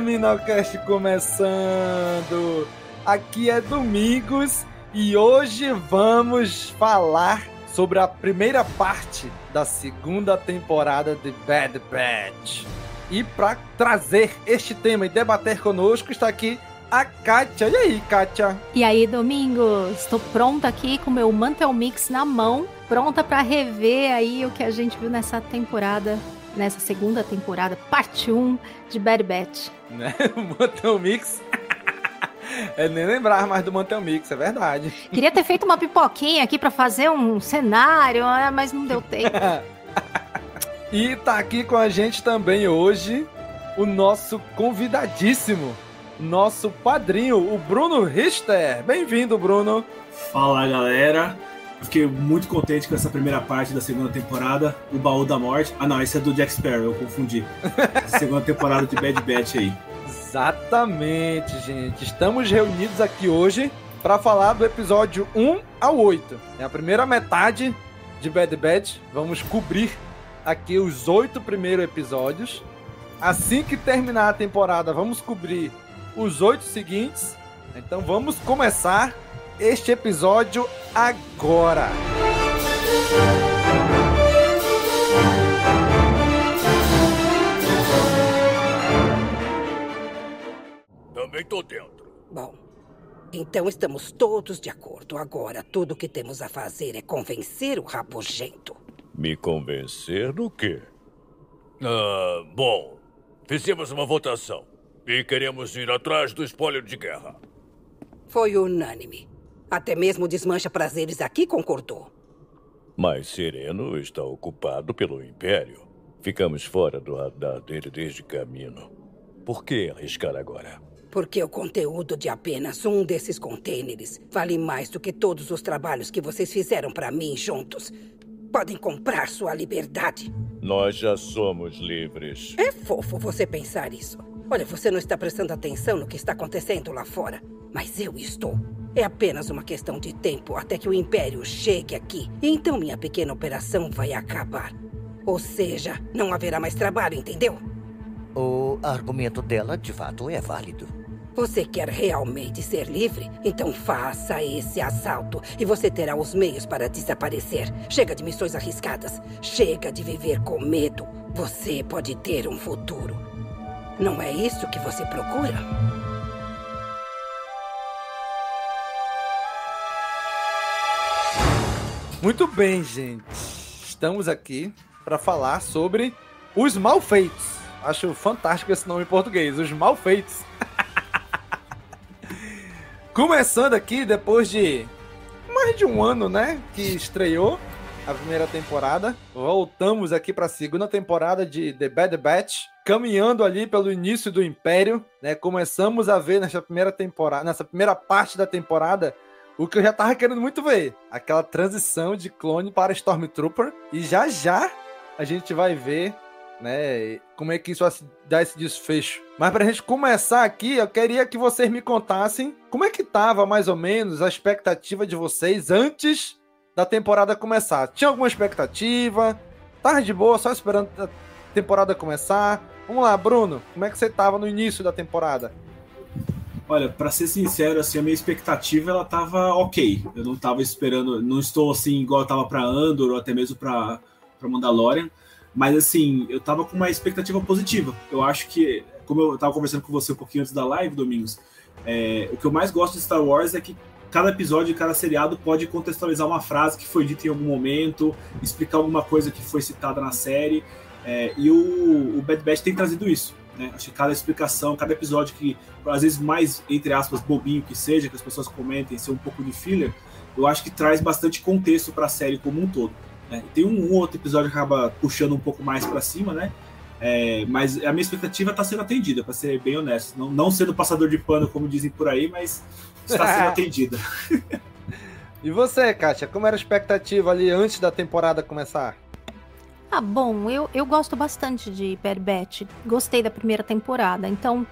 Caminocast começando! Aqui é Domingos e hoje vamos falar sobre a primeira parte da segunda temporada de Bad Batch. E para trazer este tema e debater conosco está aqui a Kátia. E aí, Kátia? E aí, Domingos? Estou pronta aqui com meu Mantel Mix na mão, pronta para rever aí o que a gente viu nessa temporada, nessa segunda temporada, parte 1 de Bad Batch. Né? Mantel Mix. É nem lembrar mais do Mantel Mix, é verdade. Queria ter feito uma pipoquinha aqui para fazer um cenário, né? mas não deu tempo. e tá aqui com a gente também hoje o nosso convidadíssimo, nosso padrinho, o Bruno Richter. Bem-vindo, Bruno. Fala galera, fiquei muito contente com essa primeira parte da segunda temporada, o Baú da Morte. Ah não, esse é do Jack Sparrow, eu confundi. segunda temporada de Bad Batch aí. Exatamente, gente. Estamos reunidos aqui hoje para falar do episódio 1 ao 8. É a primeira metade de Bad Batch. Vamos cobrir aqui os oito primeiros episódios. Assim que terminar a temporada, vamos cobrir os oito seguintes. Então vamos começar este episódio agora. Também tô dentro. Bom, então estamos todos de acordo. Agora, tudo o que temos a fazer é convencer o rabugento. Me convencer do quê? Ah, bom, fizemos uma votação e queremos ir atrás do espólio de guerra. Foi unânime. Até mesmo Desmancha Prazeres aqui concordou. Mas Sereno está ocupado pelo Império. Ficamos fora do radar dele desde caminho. Por que arriscar agora? Porque o conteúdo de apenas um desses contêineres vale mais do que todos os trabalhos que vocês fizeram para mim juntos. Podem comprar sua liberdade. Nós já somos livres. É fofo você pensar isso. Olha, você não está prestando atenção no que está acontecendo lá fora. Mas eu estou. É apenas uma questão de tempo até que o Império chegue aqui. E então minha pequena operação vai acabar. Ou seja, não haverá mais trabalho, entendeu? O argumento dela, de fato, é válido. Você quer realmente ser livre? Então faça esse assalto e você terá os meios para desaparecer. Chega de missões arriscadas. Chega de viver com medo. Você pode ter um futuro. Não é isso que você procura? Muito bem, gente. Estamos aqui para falar sobre os malfeitos. Acho fantástico esse nome em português, os malfeitos. Começando aqui depois de mais de um ano, né, que estreou a primeira temporada. Voltamos aqui para a segunda temporada de The Bad Batch, caminhando ali pelo início do Império, né? Começamos a ver nessa primeira temporada, nessa primeira parte da temporada, o que eu já tava querendo muito ver, aquela transição de clone para Stormtrooper, e já já a gente vai ver né? Como é que isso vai dar esse desfecho? Mas pra gente começar aqui, eu queria que vocês me contassem como é que tava mais ou menos a expectativa de vocês antes da temporada começar. Tinha alguma expectativa? Tava de boa, só esperando a temporada começar? Vamos lá, Bruno, como é que você tava no início da temporada? Olha, para ser sincero, assim, a minha expectativa ela tava ok. Eu não tava esperando, não estou assim igual eu tava para Andor ou até mesmo para para Mandalorian, mas assim, eu tava com uma expectativa positiva. Eu acho que, como eu tava conversando com você um pouquinho antes da live, Domingos, é, o que eu mais gosto de Star Wars é que cada episódio, cada seriado pode contextualizar uma frase que foi dita em algum momento, explicar alguma coisa que foi citada na série. É, e o, o Bad Batch tem trazido isso. Né? Acho que cada explicação, cada episódio que, às vezes, mais, entre aspas, bobinho que seja, que as pessoas comentem, ser um pouco de filler, eu acho que traz bastante contexto para a série como um todo. Né? Tem um, um, outro episódio que acaba puxando um pouco mais para cima, né? É, mas a minha expectativa está sendo atendida, para ser bem honesto. Não, não sendo passador de pano, como dizem por aí, mas está sendo atendida. e você, Kátia, como era a expectativa ali antes da temporada começar? Ah, bom, eu, eu gosto bastante de Batch. Gostei da primeira temporada. Então,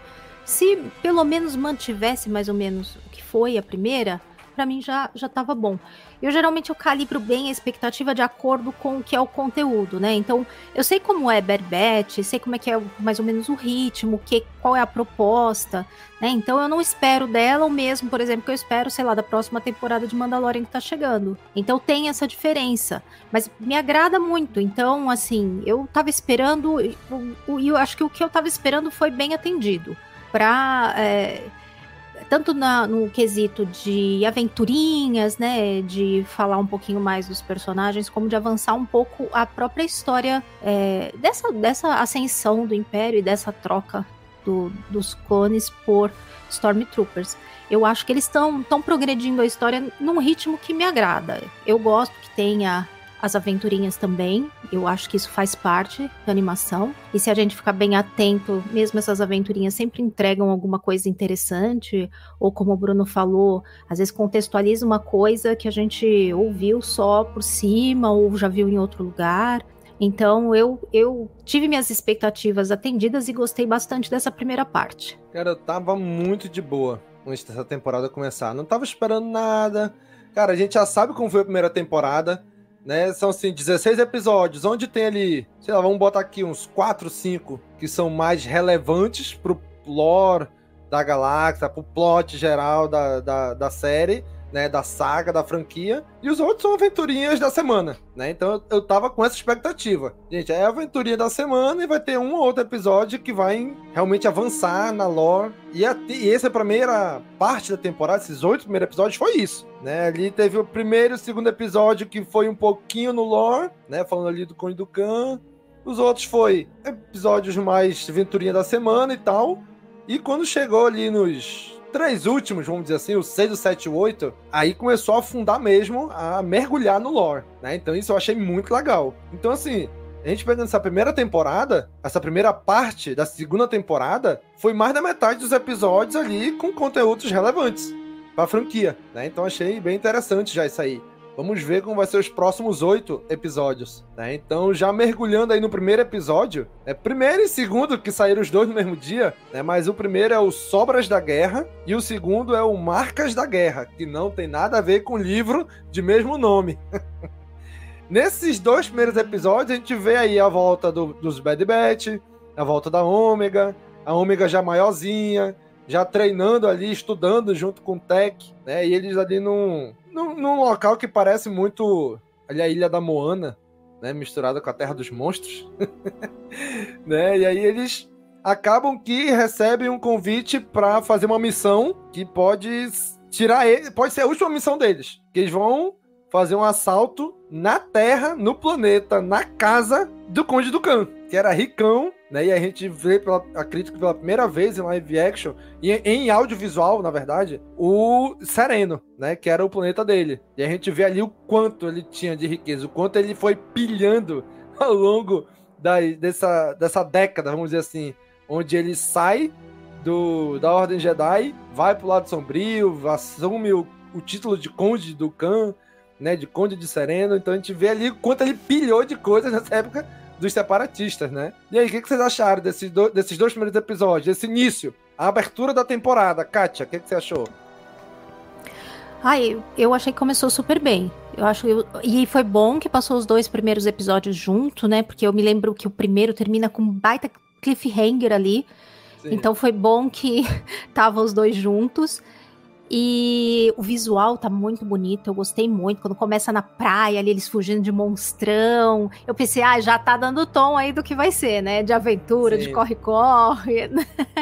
se pelo menos mantivesse mais ou menos o que foi a primeira, para mim já já tava bom. Eu geralmente eu calibro bem a expectativa de acordo com o que é o conteúdo, né? Então, eu sei como é Batch, sei como é que é mais ou menos o ritmo, que qual é a proposta, né? Então, eu não espero dela o mesmo, por exemplo, que eu espero, sei lá, da próxima temporada de Mandalorian que tá chegando. Então, tem essa diferença, mas me agrada muito. Então, assim, eu tava esperando e eu, eu acho que o que eu tava esperando foi bem atendido para é, tanto na, no quesito de aventurinhas, né, de falar um pouquinho mais dos personagens, como de avançar um pouco a própria história é, dessa, dessa ascensão do Império e dessa troca do, dos clones por Stormtroopers. Eu acho que eles estão progredindo a história num ritmo que me agrada. Eu gosto que tenha as aventurinhas também. Eu acho que isso faz parte da animação. E se a gente ficar bem atento, mesmo essas aventurinhas sempre entregam alguma coisa interessante, ou como o Bruno falou, às vezes contextualiza uma coisa que a gente ouviu só por cima ou já viu em outro lugar. Então eu, eu tive minhas expectativas atendidas e gostei bastante dessa primeira parte. Cara, eu tava muito de boa antes dessa temporada começar. Não tava esperando nada. Cara, a gente já sabe como foi a primeira temporada né? São assim 16 episódios, onde tem ali, sei lá, vamos botar aqui uns 4, 5 que são mais relevantes pro lore da galáxia, pro plot geral da, da, da série né, da saga, da franquia, e os outros são aventurinhas da semana, né? Então eu, tava com essa expectativa. Gente, é a aventurinha da semana e vai ter um ou outro episódio que vai realmente avançar na lore. E, a, e essa primeira parte da temporada, esses oito primeiros episódios, foi isso, né? Ali teve o primeiro e o segundo episódio que foi um pouquinho no lore, né? Falando ali do Conde do Khan. Os outros foi episódios mais aventurinha da semana e tal. E quando chegou ali nos três últimos, vamos dizer assim, o 6, o 7 e o 8, aí começou a afundar mesmo, a mergulhar no lore, né? Então isso eu achei muito legal. Então, assim, a gente pegando essa primeira temporada, essa primeira parte da segunda temporada, foi mais da metade dos episódios ali com conteúdos relevantes para franquia, né? Então achei bem interessante já isso aí. Vamos ver como vai ser os próximos oito episódios. Né? Então, já mergulhando aí no primeiro episódio, é primeiro e segundo que saíram os dois no mesmo dia, né? Mas o primeiro é o Sobras da Guerra e o segundo é o Marcas da Guerra, que não tem nada a ver com o livro de mesmo nome. Nesses dois primeiros episódios, a gente vê aí a volta do, dos Bad Batch, a volta da Ômega, a Ômega já maiorzinha, já treinando ali, estudando junto com o Tech, né? E eles ali num, num, num local que parece muito ali a Ilha da Moana, né? Misturada com a Terra dos Monstros. né? E aí eles acabam que recebem um convite para fazer uma missão que pode tirar ele, pode ser a última missão deles. Que eles vão fazer um assalto na Terra, no planeta, na casa do Conde do Khan, que era ricão né? E a gente vê pela, a crítica pela primeira vez em live action, e em audiovisual, na verdade, o Sereno, né? Que era o planeta dele. E a gente vê ali o quanto ele tinha de riqueza, o quanto ele foi pilhando ao longo da, dessa, dessa década, vamos dizer assim, onde ele sai do, da Ordem Jedi, vai pro lado sombrio, assume o, o título de Conde do Khan, né? De Conde de Sereno. Então a gente vê ali o quanto ele pilhou de coisas nessa época dos separatistas, né? E aí, o que, que vocês acharam desses, do, desses dois primeiros episódios, desse início, a abertura da temporada? Kátia, o que, que você achou? Ai, eu achei que começou super bem. Eu acho eu, e foi bom que passou os dois primeiros episódios junto, né? Porque eu me lembro que o primeiro termina com um baita cliffhanger ali. Sim. Então foi bom que tava os dois juntos. E o visual tá muito bonito, eu gostei muito. Quando começa na praia, ali eles fugindo de monstrão. Eu pensei, ah, já tá dando tom aí do que vai ser, né? De aventura, Sim. de corre-corre.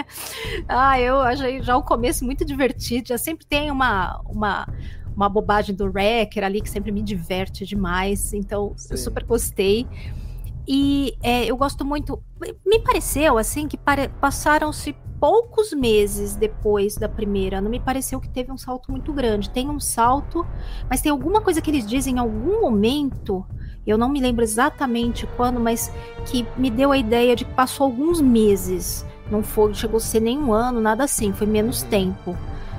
ah, eu achei já o começo muito divertido. Já sempre tem uma, uma, uma bobagem do Wrecker ali que sempre me diverte demais. Então, Sim. eu super gostei. E é, eu gosto muito. Me pareceu assim que passaram-se poucos meses depois da primeira, não me pareceu que teve um salto muito grande. Tem um salto, mas tem alguma coisa que eles dizem em algum momento. eu não me lembro exatamente quando, mas que me deu a ideia de que passou alguns meses. Não foi, chegou a ser nem um ano, nada assim, foi menos tempo.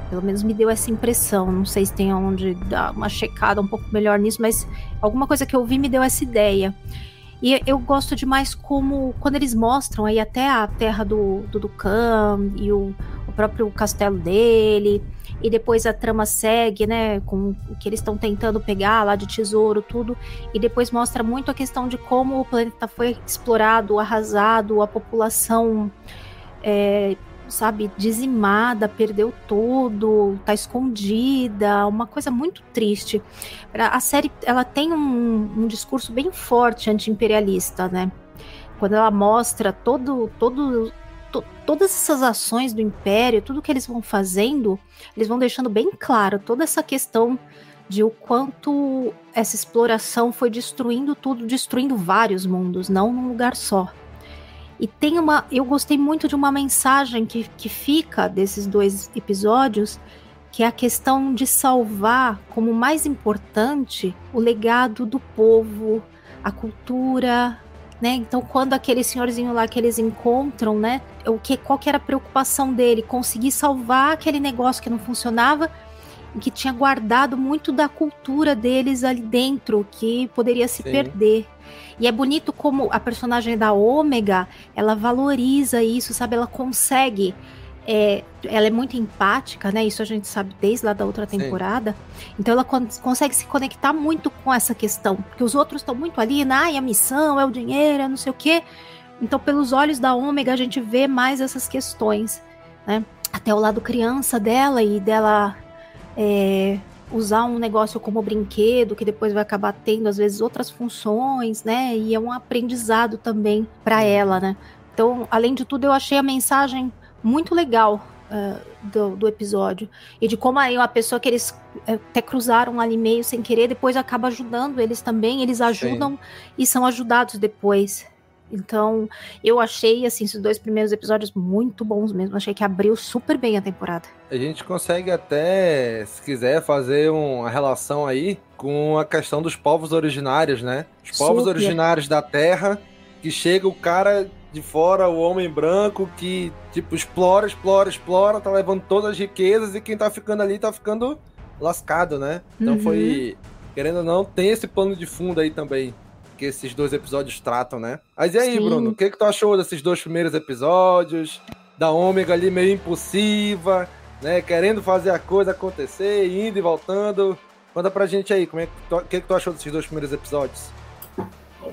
Pelo menos me deu essa impressão. Não sei se tem onde dar uma checada um pouco melhor nisso, mas alguma coisa que eu vi me deu essa ideia. E eu gosto demais como quando eles mostram aí até a terra do, do Dukan e o, o próprio castelo dele. E depois a trama segue, né? Com o que eles estão tentando pegar lá de tesouro, tudo. E depois mostra muito a questão de como o planeta foi explorado, arrasado, a população é, sabe, dizimada, perdeu tudo, tá escondida, uma coisa muito triste. A série, ela tem um, um discurso bem forte anti-imperialista, né? Quando ela mostra todo, todo, to, todas essas ações do Império, tudo que eles vão fazendo, eles vão deixando bem claro toda essa questão de o quanto essa exploração foi destruindo tudo, destruindo vários mundos, não num lugar só. E tem uma. Eu gostei muito de uma mensagem que, que fica desses dois episódios, que é a questão de salvar como mais importante o legado do povo, a cultura, né? Então, quando aquele senhorzinho lá que eles encontram, né? O que, qual que era a preocupação dele? Conseguir salvar aquele negócio que não funcionava e que tinha guardado muito da cultura deles ali dentro, que poderia se Sim. perder. E é bonito como a personagem da Ômega, ela valoriza isso, sabe? Ela consegue. É, ela é muito empática, né? Isso a gente sabe desde lá da outra temporada. Sim. Então ela con consegue se conectar muito com essa questão. Porque os outros estão muito ali, né? a missão, é o dinheiro, é não sei o quê. Então, pelos olhos da Ômega, a gente vê mais essas questões, né? Até o lado criança dela e dela é, usar um negócio como brinquedo, que depois vai acabar tendo, às vezes, outras funções, né? E é um aprendizado também para ela, né? Então, além de tudo, eu achei a mensagem muito legal uh, do, do, episódio. E de como aí uma pessoa que eles uh, até cruzaram ali meio sem querer, depois acaba ajudando eles também, eles ajudam Sim. e são ajudados depois. Então, eu achei, assim, esses dois primeiros episódios muito bons mesmo. Achei que abriu super bem a temporada. A gente consegue até, se quiser, fazer uma relação aí com a questão dos povos originários, né? Os povos super. originários da Terra, que chega o cara de fora, o homem branco, que, tipo, explora, explora, explora, tá levando todas as riquezas e quem tá ficando ali tá ficando lascado, né? Então uhum. foi, querendo ou não, tem esse plano de fundo aí também que esses dois episódios tratam, né? Mas e aí, Sim. Bruno, o que, que tu achou desses dois primeiros episódios? Da Ômega ali meio impulsiva, né? Querendo fazer a coisa acontecer, indo e voltando. Conta pra gente aí, como é que tu, que, que tu achou desses dois primeiros episódios?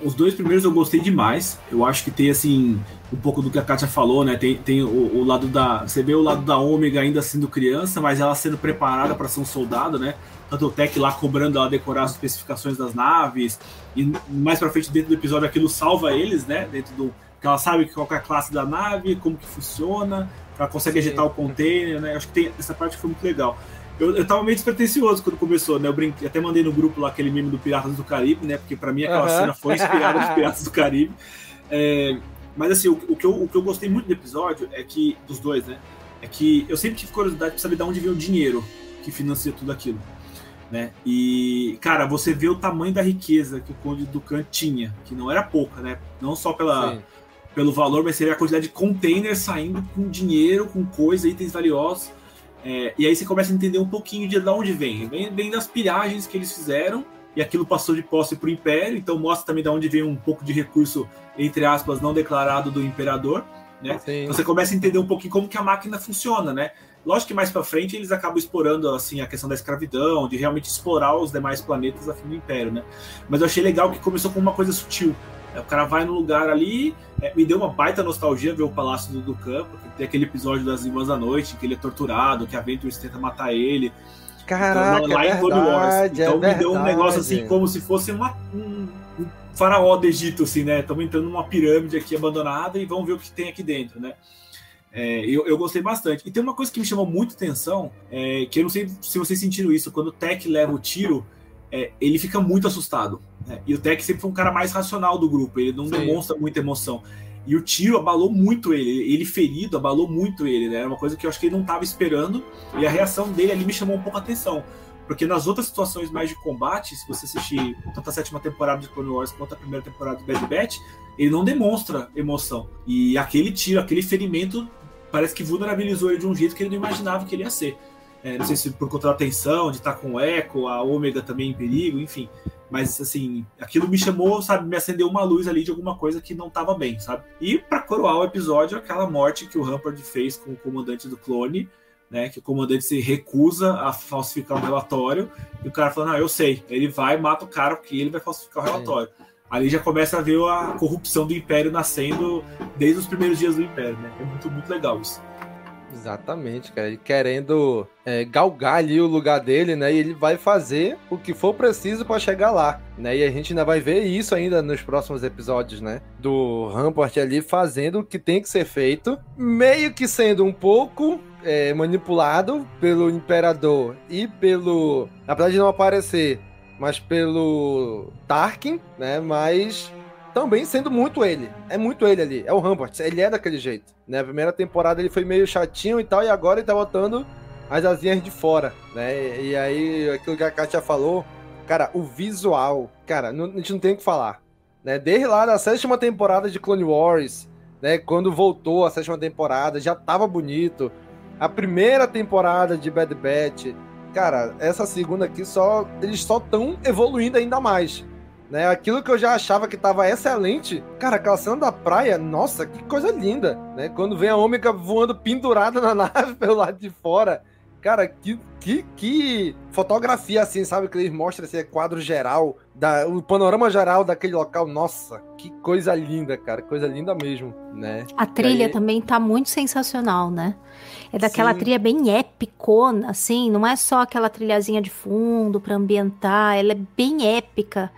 Os dois primeiros eu gostei demais. Eu acho que tem, assim, um pouco do que a Kátia falou, né? Tem, tem o, o lado da. Você vê o lado da Ômega ainda sendo criança, mas ela sendo preparada para ser um soldado, né? Tanto o Tech lá cobrando ela decorar as especificações das naves, e mais pra frente dentro do episódio aquilo salva eles, né? Dentro do. Porque ela sabe qual é a classe da nave, como que funciona, ela consegue Sim. ajeitar o container, né? Acho que tem, essa parte foi muito legal. Eu, eu tava meio despretensioso quando começou, né? Eu brinquei, até mandei no grupo lá aquele meme do Piratas do Caribe, né? Porque para mim aquela uhum. cena foi inspirada nos Piratas do Caribe. É, mas assim, o, o, que eu, o que eu gostei muito do episódio é que, dos dois, né? É que eu sempre tive curiosidade pra saber de onde veio o dinheiro que financia tudo aquilo. Né? E, cara, você vê o tamanho da riqueza que o Conde Ducan tinha, que não era pouca, né? Não só pela, pelo valor, mas seria a quantidade de containers saindo com dinheiro, com coisa, itens valiosos. É, e aí você começa a entender um pouquinho de, de onde vem. vem. Vem das piragens que eles fizeram e aquilo passou de posse para o Império, então mostra também de onde vem um pouco de recurso, entre aspas, não declarado do Imperador. Né? Então você começa a entender um pouquinho como que a máquina funciona, né? Lógico que mais para frente eles acabam explorando assim a questão da escravidão, de realmente explorar os demais planetas a fim do Império, né? Mas eu achei legal que começou com uma coisa sutil. É, o cara vai no lugar ali, é, me deu uma baita nostalgia ver o Palácio do, do Campo, que tem aquele episódio das Irmãs da Noite, que ele é torturado, que a Ventress tenta matar ele. Caraca, então, lá é em Clone Wars. Então é me deu um negócio assim, como se fosse uma, um, um faraó do Egito, assim, né? Estamos entrando numa pirâmide aqui abandonada e vamos ver o que tem aqui dentro, né? É, eu, eu, gostei bastante. E tem uma coisa que me chamou muito atenção, é, que eu não sei se vocês sentiram isso, quando o Tech leva o tiro, é, ele fica muito assustado. Né? E o Tech sempre foi um cara mais racional do grupo, ele não Sim. demonstra muita emoção. E o tiro abalou muito ele, ele ferido abalou muito ele, né? Era uma coisa que eu acho que ele não estava esperando, e a reação dele ali me chamou um pouco a atenção. Porque nas outras situações mais de combate, se você assistir tanto a sétima temporada de Clone Wars quanto a primeira temporada de Bad Batch, ele não demonstra emoção. E aquele tiro, aquele ferimento, parece que vulnerabilizou ele de um jeito que ele não imaginava que ele ia ser. É, não sei se por conta da tensão, de estar com o Echo, a Ômega também em perigo, enfim. Mas, assim, aquilo me chamou, sabe, me acendeu uma luz ali de alguma coisa que não estava bem, sabe? E para coroar o episódio, aquela morte que o Rampart fez com o comandante do clone, né? Que o comandante se recusa a falsificar um relatório, e o cara fala, não, eu sei. Ele vai, mata o cara, porque ele vai falsificar o relatório. É. Ali já começa a ver a corrupção do Império nascendo desde os primeiros dias do Império, né? É muito, muito legal isso. Exatamente, cara. Ele querendo é, galgar ali o lugar dele, né? E ele vai fazer o que for preciso para chegar lá, né? E a gente ainda vai ver isso ainda nos próximos episódios, né? Do Rampart ali fazendo o que tem que ser feito, meio que sendo um pouco é, manipulado pelo Imperador e pelo. Apesar de não aparecer, mas pelo Tarkin, né? Mas também sendo muito ele. É muito ele ali. É o Rampart. Ele é daquele jeito. Né? Primeira temporada ele foi meio chatinho e tal, e agora ele tá botando as asinhas de fora, né? E aí, aquilo que a Katia falou, cara, o visual, cara, não, a gente não tem o que falar. Né? Desde lá da sétima temporada de Clone Wars, né? Quando voltou a sétima temporada, já tava bonito. A primeira temporada de Bad Batch, cara, essa segunda aqui só. Eles só estão evoluindo ainda mais. Né? Aquilo que eu já achava que estava excelente, cara, aquela cena da praia, nossa, que coisa linda, né? Quando vem a Ômega voando pendurada na nave pelo lado de fora, cara, que, que, que fotografia assim, sabe? Que eles mostram esse quadro geral, da, o panorama geral daquele local, nossa, que coisa linda, cara, coisa linda mesmo, né? A trilha aí... também tá muito sensacional, né? É daquela Sim. trilha bem épicona, assim, não é só aquela trilhazinha de fundo para ambientar, ela é bem épica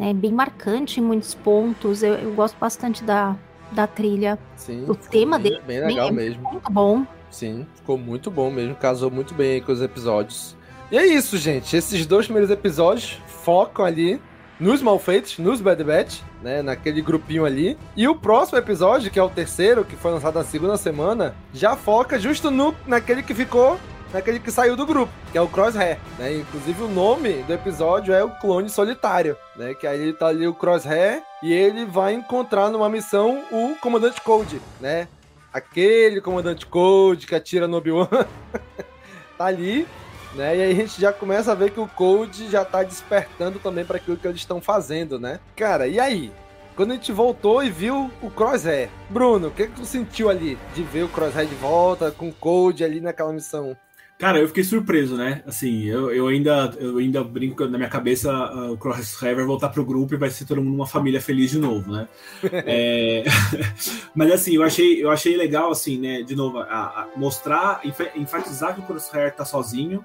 né, bem marcante em muitos pontos. Eu, eu gosto bastante da, da trilha. Sim, o tema bem, dele bem legal é mesmo. Muito bom. Sim, ficou muito bom mesmo, casou muito bem com os episódios. E é isso, gente. Esses dois primeiros episódios focam ali nos malfeitos, nos Bad Batch, né, naquele grupinho ali. E o próximo episódio, que é o terceiro, que foi lançado na segunda semana, já foca justo no naquele que ficou naquele que saiu do grupo, que é o Crosshair, né? Inclusive o nome do episódio é o Clone Solitário, né? Que aí tá ali o Crosshair e ele vai encontrar numa missão o Comandante Cold, né? Aquele Comandante Cold que atira no Obi-Wan tá ali, né? E aí a gente já começa a ver que o Cold já tá despertando também para aquilo que eles estão fazendo, né? Cara, e aí? Quando a gente voltou e viu o Crosshair. Bruno, o que, que tu sentiu ali de ver o Crosshair de volta com o Cold ali naquela missão? Cara, eu fiquei surpreso, né? Assim, eu, eu, ainda, eu ainda brinco na minha cabeça uh, o Crosshair vai voltar pro grupo e vai ser todo mundo uma família feliz de novo, né? é... Mas assim, eu achei, eu achei legal, assim, né? De novo, a, a mostrar, enfatizar que o Crosshair tá sozinho,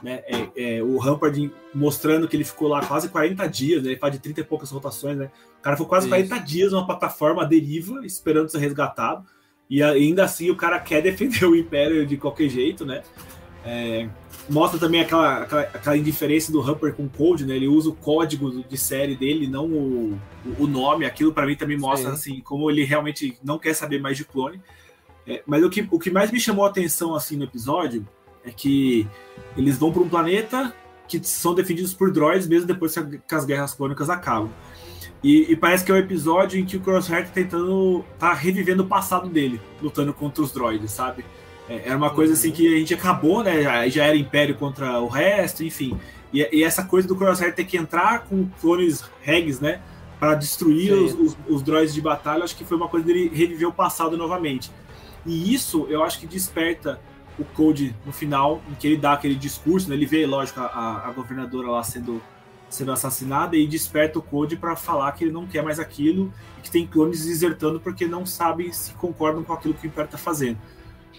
né? É, é, o Rampart mostrando que ele ficou lá quase 40 dias, né? Ele faz de 30 e poucas rotações, né? O cara ficou quase Isso. 40 dias numa plataforma deriva, esperando ser resgatado. E ainda assim o cara quer defender o Império de qualquer jeito, né? É, mostra também aquela, aquela, aquela, indiferença do Humper com o Code, né? Ele usa o código de série dele, não o, o nome. Aquilo para mim também mostra assim como ele realmente não quer saber mais de clone. É, mas o que, o que mais me chamou a atenção assim no episódio é que eles vão para um planeta que são defendidos por droids mesmo depois que as guerras clônicas acabam. E, e, parece que é um episódio em que o Crosshair tá tentando tá revivendo o passado dele, lutando contra os droids, sabe? É, era uma coisa assim que a gente acabou, né? Já, já era Império contra o resto, enfim. E, e, essa coisa do Crosshair ter que entrar com clones regs, né? Para destruir os, os, os, droids de batalha, acho que foi uma coisa dele reviver o passado novamente. E isso eu acho que desperta o Code no final, em que ele dá aquele discurso, né? Ele vê, lógico, a, a governadora lá sendo, sendo assassinada e desperta o Code para falar que ele não quer mais aquilo e que tem clones desertando porque não sabem se concordam com aquilo que o Império está fazendo.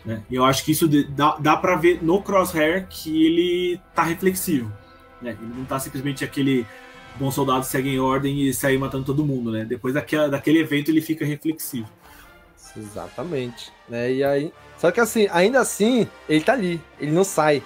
Né? Eu acho que isso dá, dá para ver no Crosshair que ele tá reflexivo. Né? Ele não tá simplesmente aquele bom soldado segue em ordem e sai matando todo mundo, né? Depois daquela, daquele evento ele fica reflexivo. Exatamente. Né? E aí, só que assim, ainda assim, ele tá ali, ele não sai,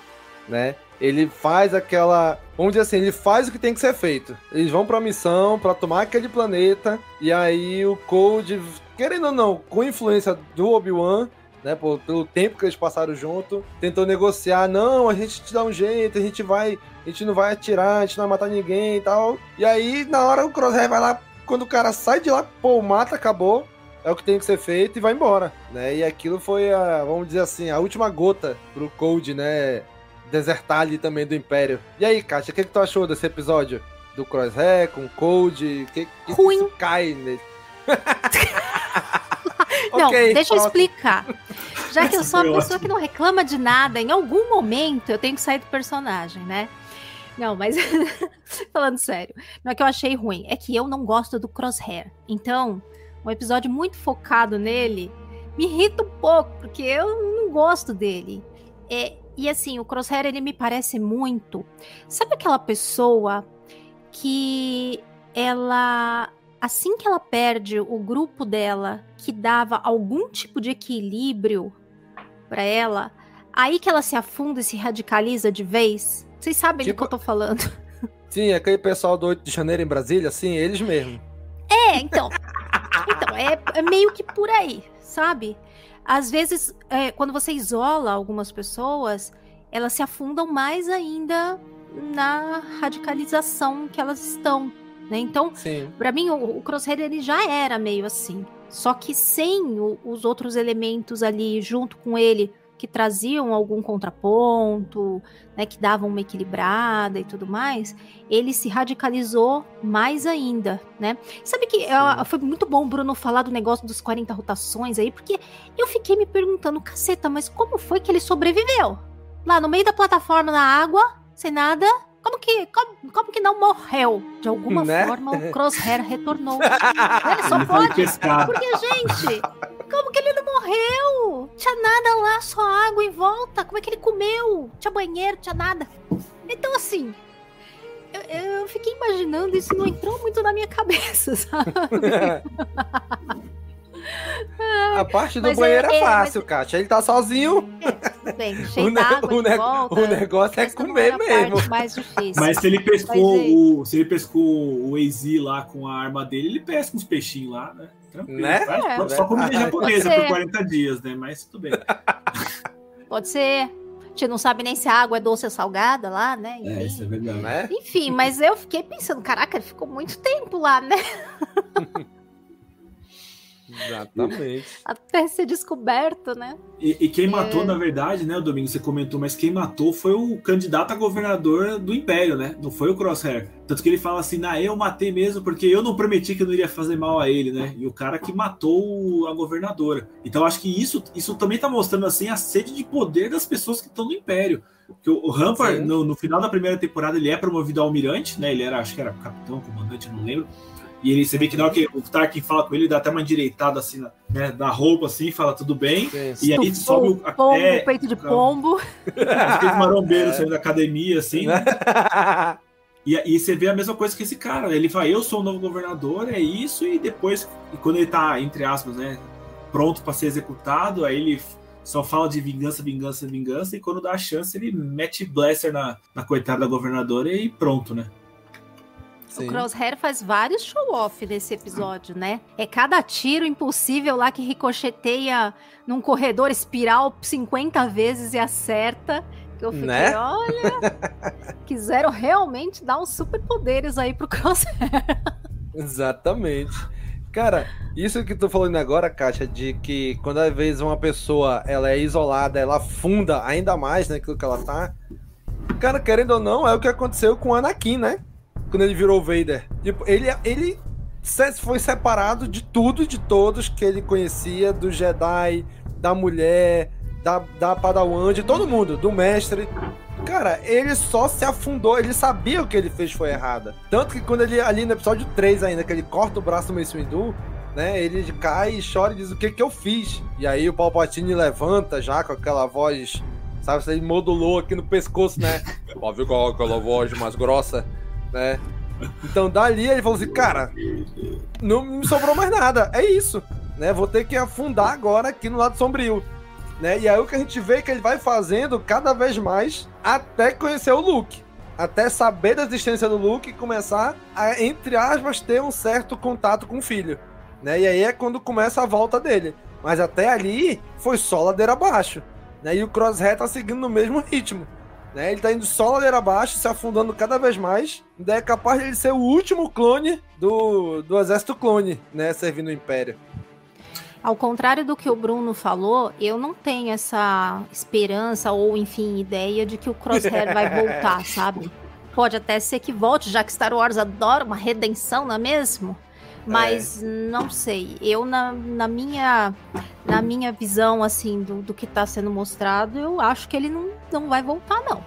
né? Ele faz aquela, vamos dizer assim, ele faz o que tem que ser feito. Eles vão para missão para tomar aquele planeta e aí o Cold, querendo ou não, com influência do Obi-Wan, né? Por, pelo tempo que eles passaram junto, tentou negociar, não, a gente te dá um jeito, a gente vai, a gente não vai atirar, a gente não vai matar ninguém e tal. E aí, na hora o Crosshair vai lá, quando o cara sai de lá, pô, mata, acabou. É o que tem que ser feito e vai embora, né? E aquilo foi a, vamos dizer assim, a última gota pro Cold, né? Desertar ali também do Império. E aí, Kátia, o que, que tu achou desse episódio? Do Crosshair com o Cold? Que, que Ruim. cai nele? Não, Ok, deixa eu próximo. explicar. Já que eu sou uma pessoa que não reclama de nada, em algum momento eu tenho que sair do personagem, né? Não, mas falando sério, não é que eu achei ruim, é que eu não gosto do Crosshair. Então, um episódio muito focado nele me irrita um pouco, porque eu não gosto dele. É, e assim, o Crosshair ele me parece muito. Sabe aquela pessoa que ela assim que ela perde o grupo dela, que dava algum tipo de equilíbrio pra ela, aí que ela se afunda e se radicaliza de vez. Vocês sabem do Tipo- que eu tô falando. Sim, aquele pessoal do 8 de janeiro em Brasília, sim, eles mesmo. É, então. Então, é, é meio que por aí, sabe? Às vezes, é, quando você isola algumas pessoas, elas se afundam mais ainda na radicalização que elas estão, né? Então. Pra mim, o, o Crosshair ele já era meio assim. Só que sem o- os outros elementos ali junto com ele que traziam algum contraponto, né, que davam uma equilibrada e tudo mais, ele se radicalizou mais ainda, né? Sabe que é, foi muito bom o Bruno falar do negócio dos 40 rotações aí, porque eu fiquei me perguntando, caceta, mas como foi que ele sobreviveu? Lá no meio da plataforma na água, sem nada, como que, como, como que não morreu? De alguma Né? forma, o Crosshair retornou. Ele só Ele pode. Porque, gente, como que ele não morreu? Tinha nada lá, só água em volta. Como é que ele comeu? Tinha banheiro, tinha nada. Então, assim, eu, eu fiquei imaginando isso não entrou muito na minha cabeça, sabe? A parte do Mas é- banheiro é, é, fácil, Kátia. Ele tá sozinho, Tudo bem, o, cheio ne- d'água o em ne- volta. o negócio é comer mesmo. mais difícil. Mas se ele pescou é. o. Se ele pescou o Easy lá com a arma dele, ele pesca uns peixinhos lá, né? Tranquilo. Né? Vai, É. só- Só comida japonesa por ser. 40 dias, né? Mas tudo bem. Pode ser. A gente não sabe nem se a água é doce ou salgada lá, né? É, Enfim. isso é verdade. Né? Enfim, mas eu fiquei pensando, caraca, ele ficou muito tempo lá, né? Exatamente. Até ser descoberto, né? E, e quem matou, É. na verdade, né, o Domingo, você comentou, mas quem matou foi o candidato a governador do Império, né? Não foi o Crosshair. Tanto que ele fala assim, nah, eu matei mesmo porque eu não prometi que eu não iria fazer mal a ele, né? E o cara que matou a governadora. Então acho que isso, isso também tá mostrando, assim, a sede de poder das pessoas que estão no Império. Porque o, o Rampar, Sim. no, no final da primeira temporada, ele é promovido a almirante, né? Ele era, acho que era capitão, comandante, não lembro. E ele, você vê que na hora que o Tarkin fala com ele, dá até uma endireitada assim na, né, na roupa, assim, fala tudo bem. Sim. E aí sobe o. o pombo, é, peito de pombo. aqueles marombeiros saindo da academia, assim, né? Né? E aí você vê a mesma coisa que esse cara. Ele fala, eu sou o novo governador, é isso, e depois, e quando ele tá, entre aspas, né, pronto para ser executado, aí ele só fala de vingança, vingança, vingança, e quando dá a chance, ele mete blaster na, na coitada da governadora e pronto, né? Sim. O Crosshair faz vários show-off nesse episódio, né? É cada tiro impossível lá que ricocheteia num corredor espiral 50 vezes e acerta. Que eu fiquei, Né? olha, quiseram realmente dar uns superpoderes aí pro Crosshair. Exatamente. Cara, isso que tu falando agora, Kátia, de que quando às vezes uma pessoa ela é isolada, ela afunda ainda mais naquilo que ela tá. Cara, querendo ou não, é o que aconteceu com o Anakin, né? Quando ele virou Vader. Tipo, ele, ele foi separado de tudo e de todos que ele conhecia, do Jedi, da mulher, da, da Padawan, de todo mundo, do mestre. Cara, ele só se afundou, ele sabia o que ele fez foi errado. Tanto que quando ele, ali no episódio 3 ainda, que ele corta o braço do Mace Windu, né, ele cai e chora e diz o que que eu fiz. E aí o Palpatine levanta já com aquela voz, sabe, ele modulou aqui no pescoço, né, pra ver qual aquela voz mais grossa, né. Então dali ele falou assim, cara, não me sobrou mais nada, é isso, né, vou ter que afundar agora aqui no lado sombrio né? E aí o que a gente vê é que ele vai fazendo cada vez mais até conhecer o Luke. Até saber da existência do Luke e começar a, entre aspas, ter um certo contato com o filho. Né? E aí é quando começa a volta dele. Mas até ali foi só ladeira abaixo. Né? E o Crosshair tá seguindo no mesmo ritmo. Né? Ele tá indo só ladeira abaixo, se afundando cada vez mais. Ainda é capaz de ele ser o último clone do, do exército clone, né? Servindo o Império. Ao contrário do que o Bruno falou, eu não tenho essa esperança ou, enfim, ideia de que o Crosshair vai voltar, sabe? Pode até ser que volte, já que Star Wars adora uma redenção, não é mesmo? Mas é. não sei. Eu, na, na, minha, na minha visão, assim, do, do que está sendo mostrado, eu acho que ele não, não vai voltar, não.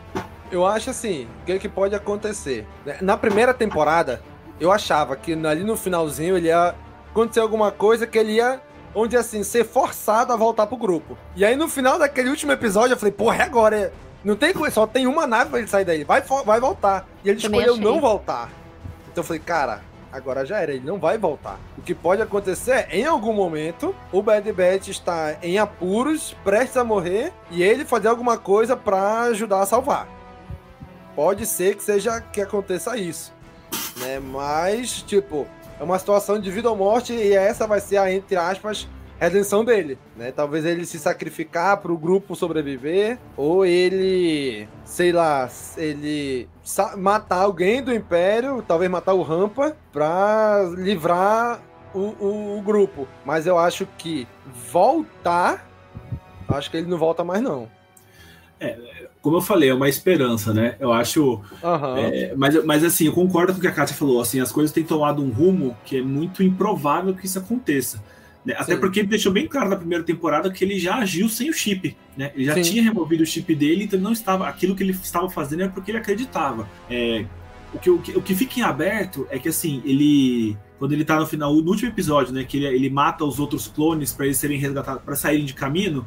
Eu acho assim, o que, que pode acontecer? Na primeira temporada, eu achava que ali no finalzinho ele ia acontecer alguma coisa que ele ia onde assim, ser forçado a voltar pro grupo. E aí no final daquele último episódio eu falei, porra, é agora. Não tem só tem uma nave pra ele sair daí. Vai, vai voltar. E ele Também escolheu achei. não voltar. Então eu falei, cara, agora já era, ele não vai voltar. O que pode acontecer é, em algum momento, o Bad Batch está em apuros, prestes a morrer, e ele fazer alguma coisa para ajudar a salvar. Pode ser que seja que aconteça isso. Né? Mas, tipo, é uma situação de vida ou morte e essa vai ser a, entre aspas, redenção dele, né? Talvez ele se sacrificar para o grupo sobreviver ou ele, sei lá, ele matar alguém do Império, talvez matar o Rampa para livrar o, o, o, grupo. Mas eu acho que voltar, acho que ele não volta mais não. É, como eu falei, é uma esperança, né? Eu acho. Uhum. É, mas, mas assim, eu concordo com o que a Kátia falou. Assim, as coisas têm tomado um rumo que é muito improvável que isso aconteça. Né? Até Sim. porque ele deixou bem claro na primeira temporada que ele já agiu sem o chip. Né? Ele já Sim. tinha removido o chip dele, então não estava. Aquilo que ele estava fazendo era porque ele acreditava. É, o, que, o, que, o que fica em aberto é que assim, ele. Quando ele tá no final, no último episódio, né? Que ele, ele mata os outros clones para eles serem resgatados, para saírem de caminho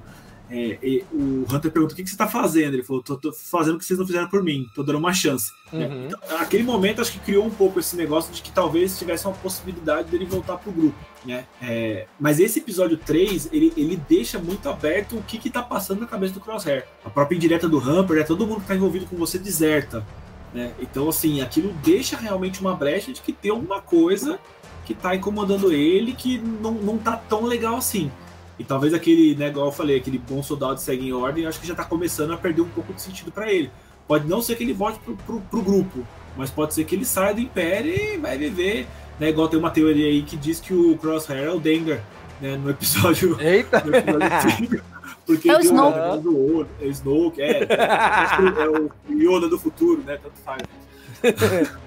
é, o Hunter pergunta o que, que você está fazendo. Ele falou: tô, tô, fazendo o que vocês não fizeram por mim, tô dando uma chance. É, uhum. Então, aquele momento, acho que criou um pouco esse negócio de que talvez tivesse uma possibilidade dele voltar pro grupo. Né? É, mas esse episódio 3, ele, ele deixa muito aberto o que, que tá passando na cabeça do Crosshair. A própria indireta do Humper, é todo mundo que tá envolvido com você deserta. Né? Então, assim, aquilo deixa realmente uma brecha de que tem alguma coisa que tá incomodando ele que não, não tá tão legal assim. E talvez aquele, né, igual eu falei, aquele bom soldado segue em ordem, acho que já tá começando a perder um pouco de sentido para ele. Pode não ser que ele volte pro, pro, pro, grupo, mas pode ser que ele saia do Império e vai viver. Né, igual tem uma teoria aí que diz que o Crosshair é o Dengar, né, no episódio. Eita! No episódio porque é o Snoke. É o Snoke, é. é o Yoda do futuro, né? Tanto faz.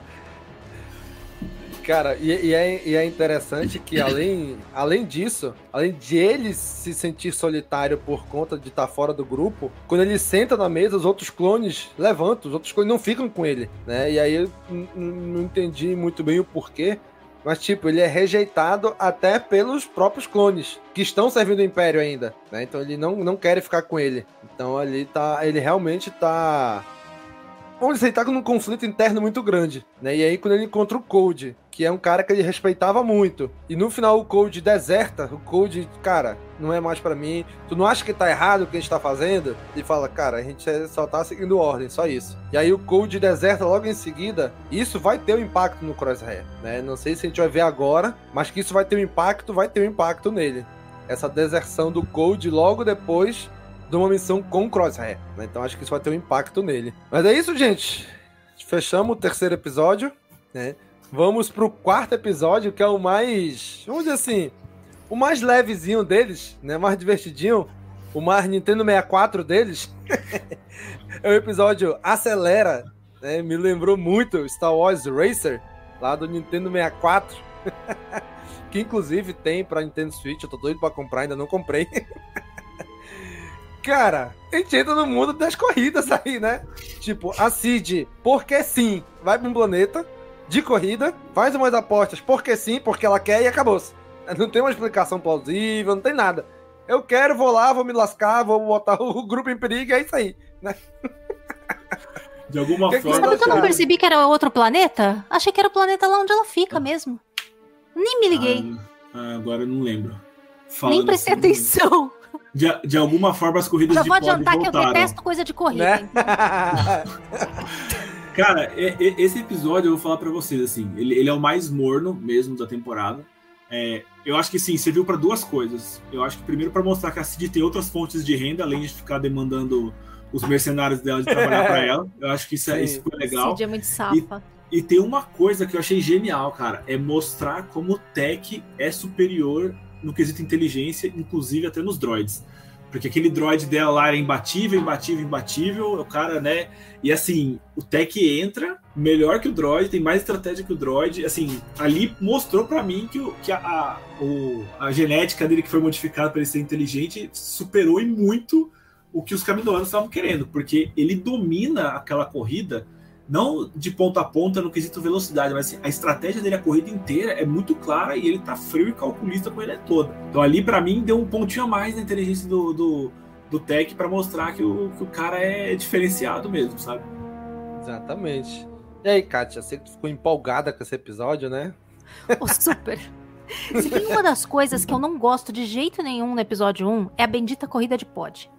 Cara, e, e, é, e, é, interessante que além, além disso, além de ele se sentir solitário por conta de estar tá fora do grupo, quando ele senta na mesa, os outros clones levantam, os outros clones não ficam com ele, né? E aí eu não entendi muito bem o porquê. Mas, tipo, ele é rejeitado até pelos próprios clones, que estão servindo o Império ainda, né? Então ele não, não quer ficar com ele. Então ali tá. Ele realmente tá dizer, ele tá um conflito interno muito grande, né? E aí quando ele encontra o Code, que é um cara que ele respeitava muito, e no final o Code deserta, o Code, cara, não é mais para mim, tu não acha que tá errado o que a gente tá fazendo? Ele fala, cara, a gente só tá seguindo ordem, só isso. E aí o Code deserta logo em seguida, isso vai ter um impacto no Crosshair, né? Não sei se a gente vai ver agora, mas que isso vai ter um impacto, vai ter um impacto nele. Essa deserção do Code logo depois de uma missão com Crosshair. Né? Então acho que isso vai ter um impacto nele. Mas é isso, gente. Fechamos o terceiro episódio. Né? Vamos pro quarto episódio, que é o mais. Vamos dizer assim. O mais levezinho deles, né? Mais divertidinho. O mais Nintendo 64 deles. é o episódio Acelera. Né? Me lembrou muito Star Wars Racer, lá do Nintendo 64. que inclusive tem pra Nintendo Switch. Eu tô doido pra comprar, ainda não comprei. Cara, a gente entra no mundo das corridas aí, né? Tipo, a Cid, porque sim, vai pra um planeta de corrida, faz umas apostas porque sim, porque ela quer e acabou-se. Não tem uma explicação plausível, não tem nada. Eu quero, vou lá, vou me lascar, vou botar o grupo em perigo, é isso aí, né? De alguma que forma. Sabe que eu não percebi que era outro planeta? Achei que era o planeta lá onde ela fica mesmo. Nem me liguei. Ah, agora eu não lembro. Fala Nem prestei atenção de, de alguma forma as corridas Já de vou adiantar que eu detesto coisa de corrida. Né? Cara, esse episódio eu vou falar para vocês assim, ele, ele, é o mais morno mesmo da temporada. É, eu acho que sim, serviu para duas coisas. Eu acho que primeiro para mostrar que a Cid tem outras fontes de renda, além de ficar demandando os mercenários dela de trabalhar para ela. Eu acho que isso, é, isso foi legal. Cid é muito safa. E, e tem uma coisa que eu achei genial, cara, é mostrar como o tech é superior no quesito inteligência, inclusive até nos droids. Porque aquele droid dela lá era imbatível, imbatível, imbatível. O cara, né? E assim, o Tech entra melhor que o droid, tem mais estratégia que o droid. Assim, ali mostrou para mim que, o, que a, a, o, a genética dele que foi modificada para ele ser inteligente superou em muito o que os caminoanos estavam querendo. Porque ele domina aquela corrida não de ponta a ponta no quesito velocidade, mas assim, a estratégia dele a corrida inteira é muito clara e ele tá frio e calculista com ele toda. Então ali para mim deu um pontinho a mais na inteligência do, do, do Tech para mostrar que o, que o cara é diferenciado mesmo, sabe? Exatamente. E aí, Kátia, você ficou empolgada com esse episódio, né? Oh, super. Se tem uma das coisas que eu não gosto de jeito nenhum no episódio 1, é a bendita corrida de pod.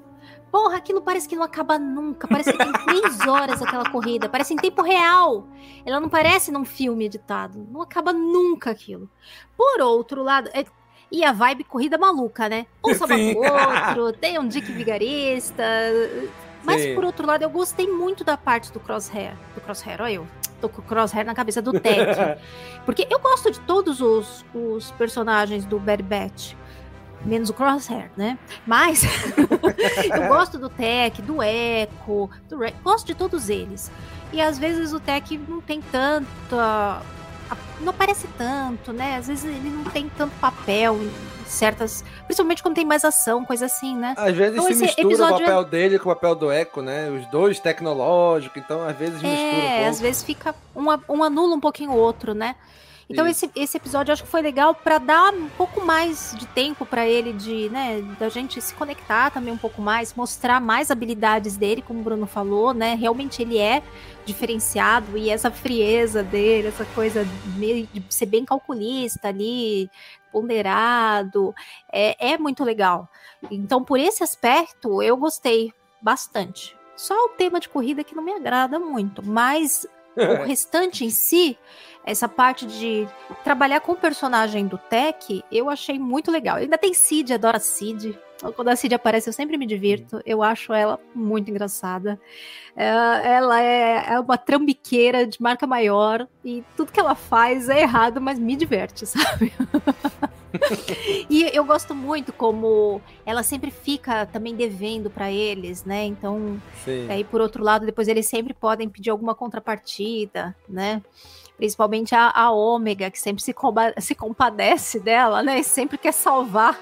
Porra, aquilo parece que não acaba nunca. Parece que tem três horas aquela corrida. Parece em tempo real. Ela não parece num filme editado. Não acaba nunca aquilo. Por outro lado. É... E a vibe corrida maluca, né? Um salva outro, tem um Dick vigarista. Mas Sim. por outro lado, eu gostei muito da parte do Crosshair. Do Crosshair, olha eu. Tô com o Crosshair na cabeça do Tech. Porque eu gosto de todos os, os personagens do Bad Batch menos o Crosshair, né? Mas eu gosto do Tech, do Echo, do Re... gosto de todos eles. E às vezes o Tech não tem tanta. não aparece tanto, né? Às vezes ele não tem tanto papel em certas. Principalmente quando tem mais ação, coisa assim, né? Às vezes então, se mistura o papel é... dele com o papel do Echo, né? Os dois tecnológicos, então às vezes mistura. É, um às vezes fica. Um, um anula um pouquinho o outro, né? Então esse, esse episódio eu acho que foi legal para dar um pouco mais de tempo para ele de, né, da gente se conectar também um pouco mais, mostrar mais habilidades dele, como o Bruno falou, né? Realmente ele é diferenciado e essa frieza dele, essa coisa meio de ser bem calculista ali, ponderado, é, é muito legal. Então, por esse aspecto, eu gostei bastante. Só o tema de corrida que não me agrada muito, mas o restante em si essa parte de trabalhar com o personagem do Tech, eu achei muito legal. Ainda tem Cid, adora Cid. Quando a Cid aparece, eu sempre me divirto. Eu acho ela muito engraçada. É, ela é, é uma trambiqueira de marca maior e tudo que ela faz é errado, mas me diverte, sabe? e eu gosto muito como ela sempre fica também devendo para eles, né? Então, Sim. aí por outro lado, depois eles sempre podem pedir alguma contrapartida, né? Principalmente a, a Ômega, que sempre se, se compadece dela, né? E sempre quer salvar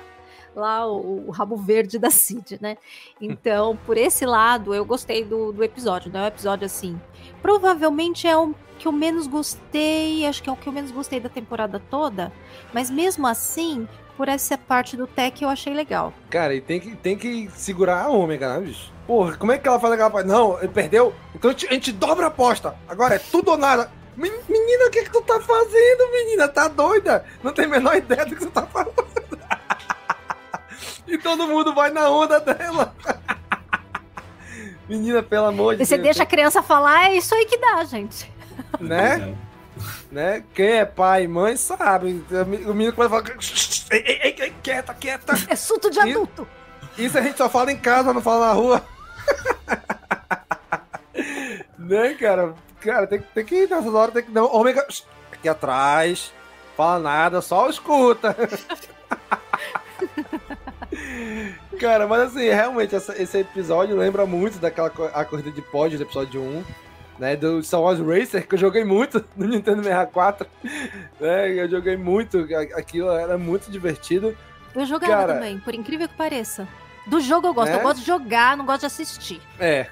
lá o, o, rabo verde da Cid, né? Então, por esse lado, eu gostei do, do episódio, não é um episódio assim. Provavelmente é o que eu menos gostei, acho que é o que eu menos gostei da temporada toda, mas mesmo assim, por essa parte do tech eu achei legal. Cara, e tem que, tem que segurar a ômega, né, bicho? Porra, como é que ela faz aquela? Não, ele perdeu, então a gente, a gente dobra a aposta. Agora é tudo ou nada. Menina, o que, que tu tá fazendo, menina? Tá doida? Não tem a menor ideia do que tu tá falando. e todo mundo vai na onda dela. menina, pelo amor de Deus. Você deixa a criança falar, é isso aí que dá, gente. Né? né? Quem é pai e mãe sabe. O menino começa a falar. Ei, ei, ei, quieta, quieta. É assunto de adulto. Isso a gente só fala em casa, não fala na rua. né, cara? Cara, tem, tem que ir nessas horas, tem que. Não, ômega. Aqui atrás. Fala nada, só escuta. Cara, mas assim, realmente, essa, esse episódio lembra muito daquela a corrida de pódio do episódio 1, né? Do Star Wars Racer, que eu joguei muito no Nintendo 64. Né, eu joguei muito, aquilo era muito divertido. Eu jogava Cara, também, por incrível que pareça. Do jogo eu gosto, né? eu gosto de jogar, não gosto de assistir. É.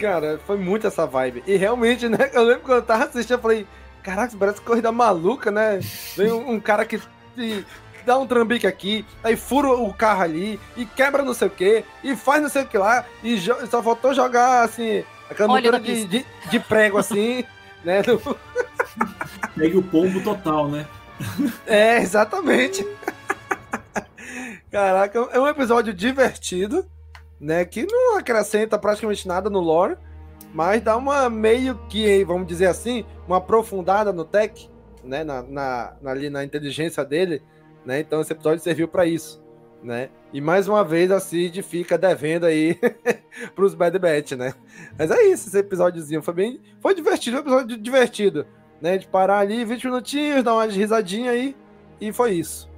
Cara, foi muito essa vibe. E realmente, né? Eu lembro quando eu tava assistindo, eu falei, caraca, parece corrida maluca, né? Vem um, um cara que, dá um trambique aqui, aí fura o carro ali, e quebra não sei o que, e faz não sei o que lá, e só faltou jogar, assim, aquela montura de, de, de, prego, assim, né? Do... Pegue o pombo total, né? É, exatamente. Caraca, é um episódio divertido, né? Que não acrescenta praticamente nada no lore, mas dá uma meio que, vamos dizer assim, uma aprofundada no tech, né, na, na, na, ali na inteligência dele, né? Então esse episódio serviu para isso, né? E mais uma vez a Cid fica devendo aí pros Bad Batch, né? Mas é isso, esse episódiozinho foi bem, foi divertido, um episódio divertido, né? De parar ali 20 minutinhos, dar uma risadinha aí e foi isso.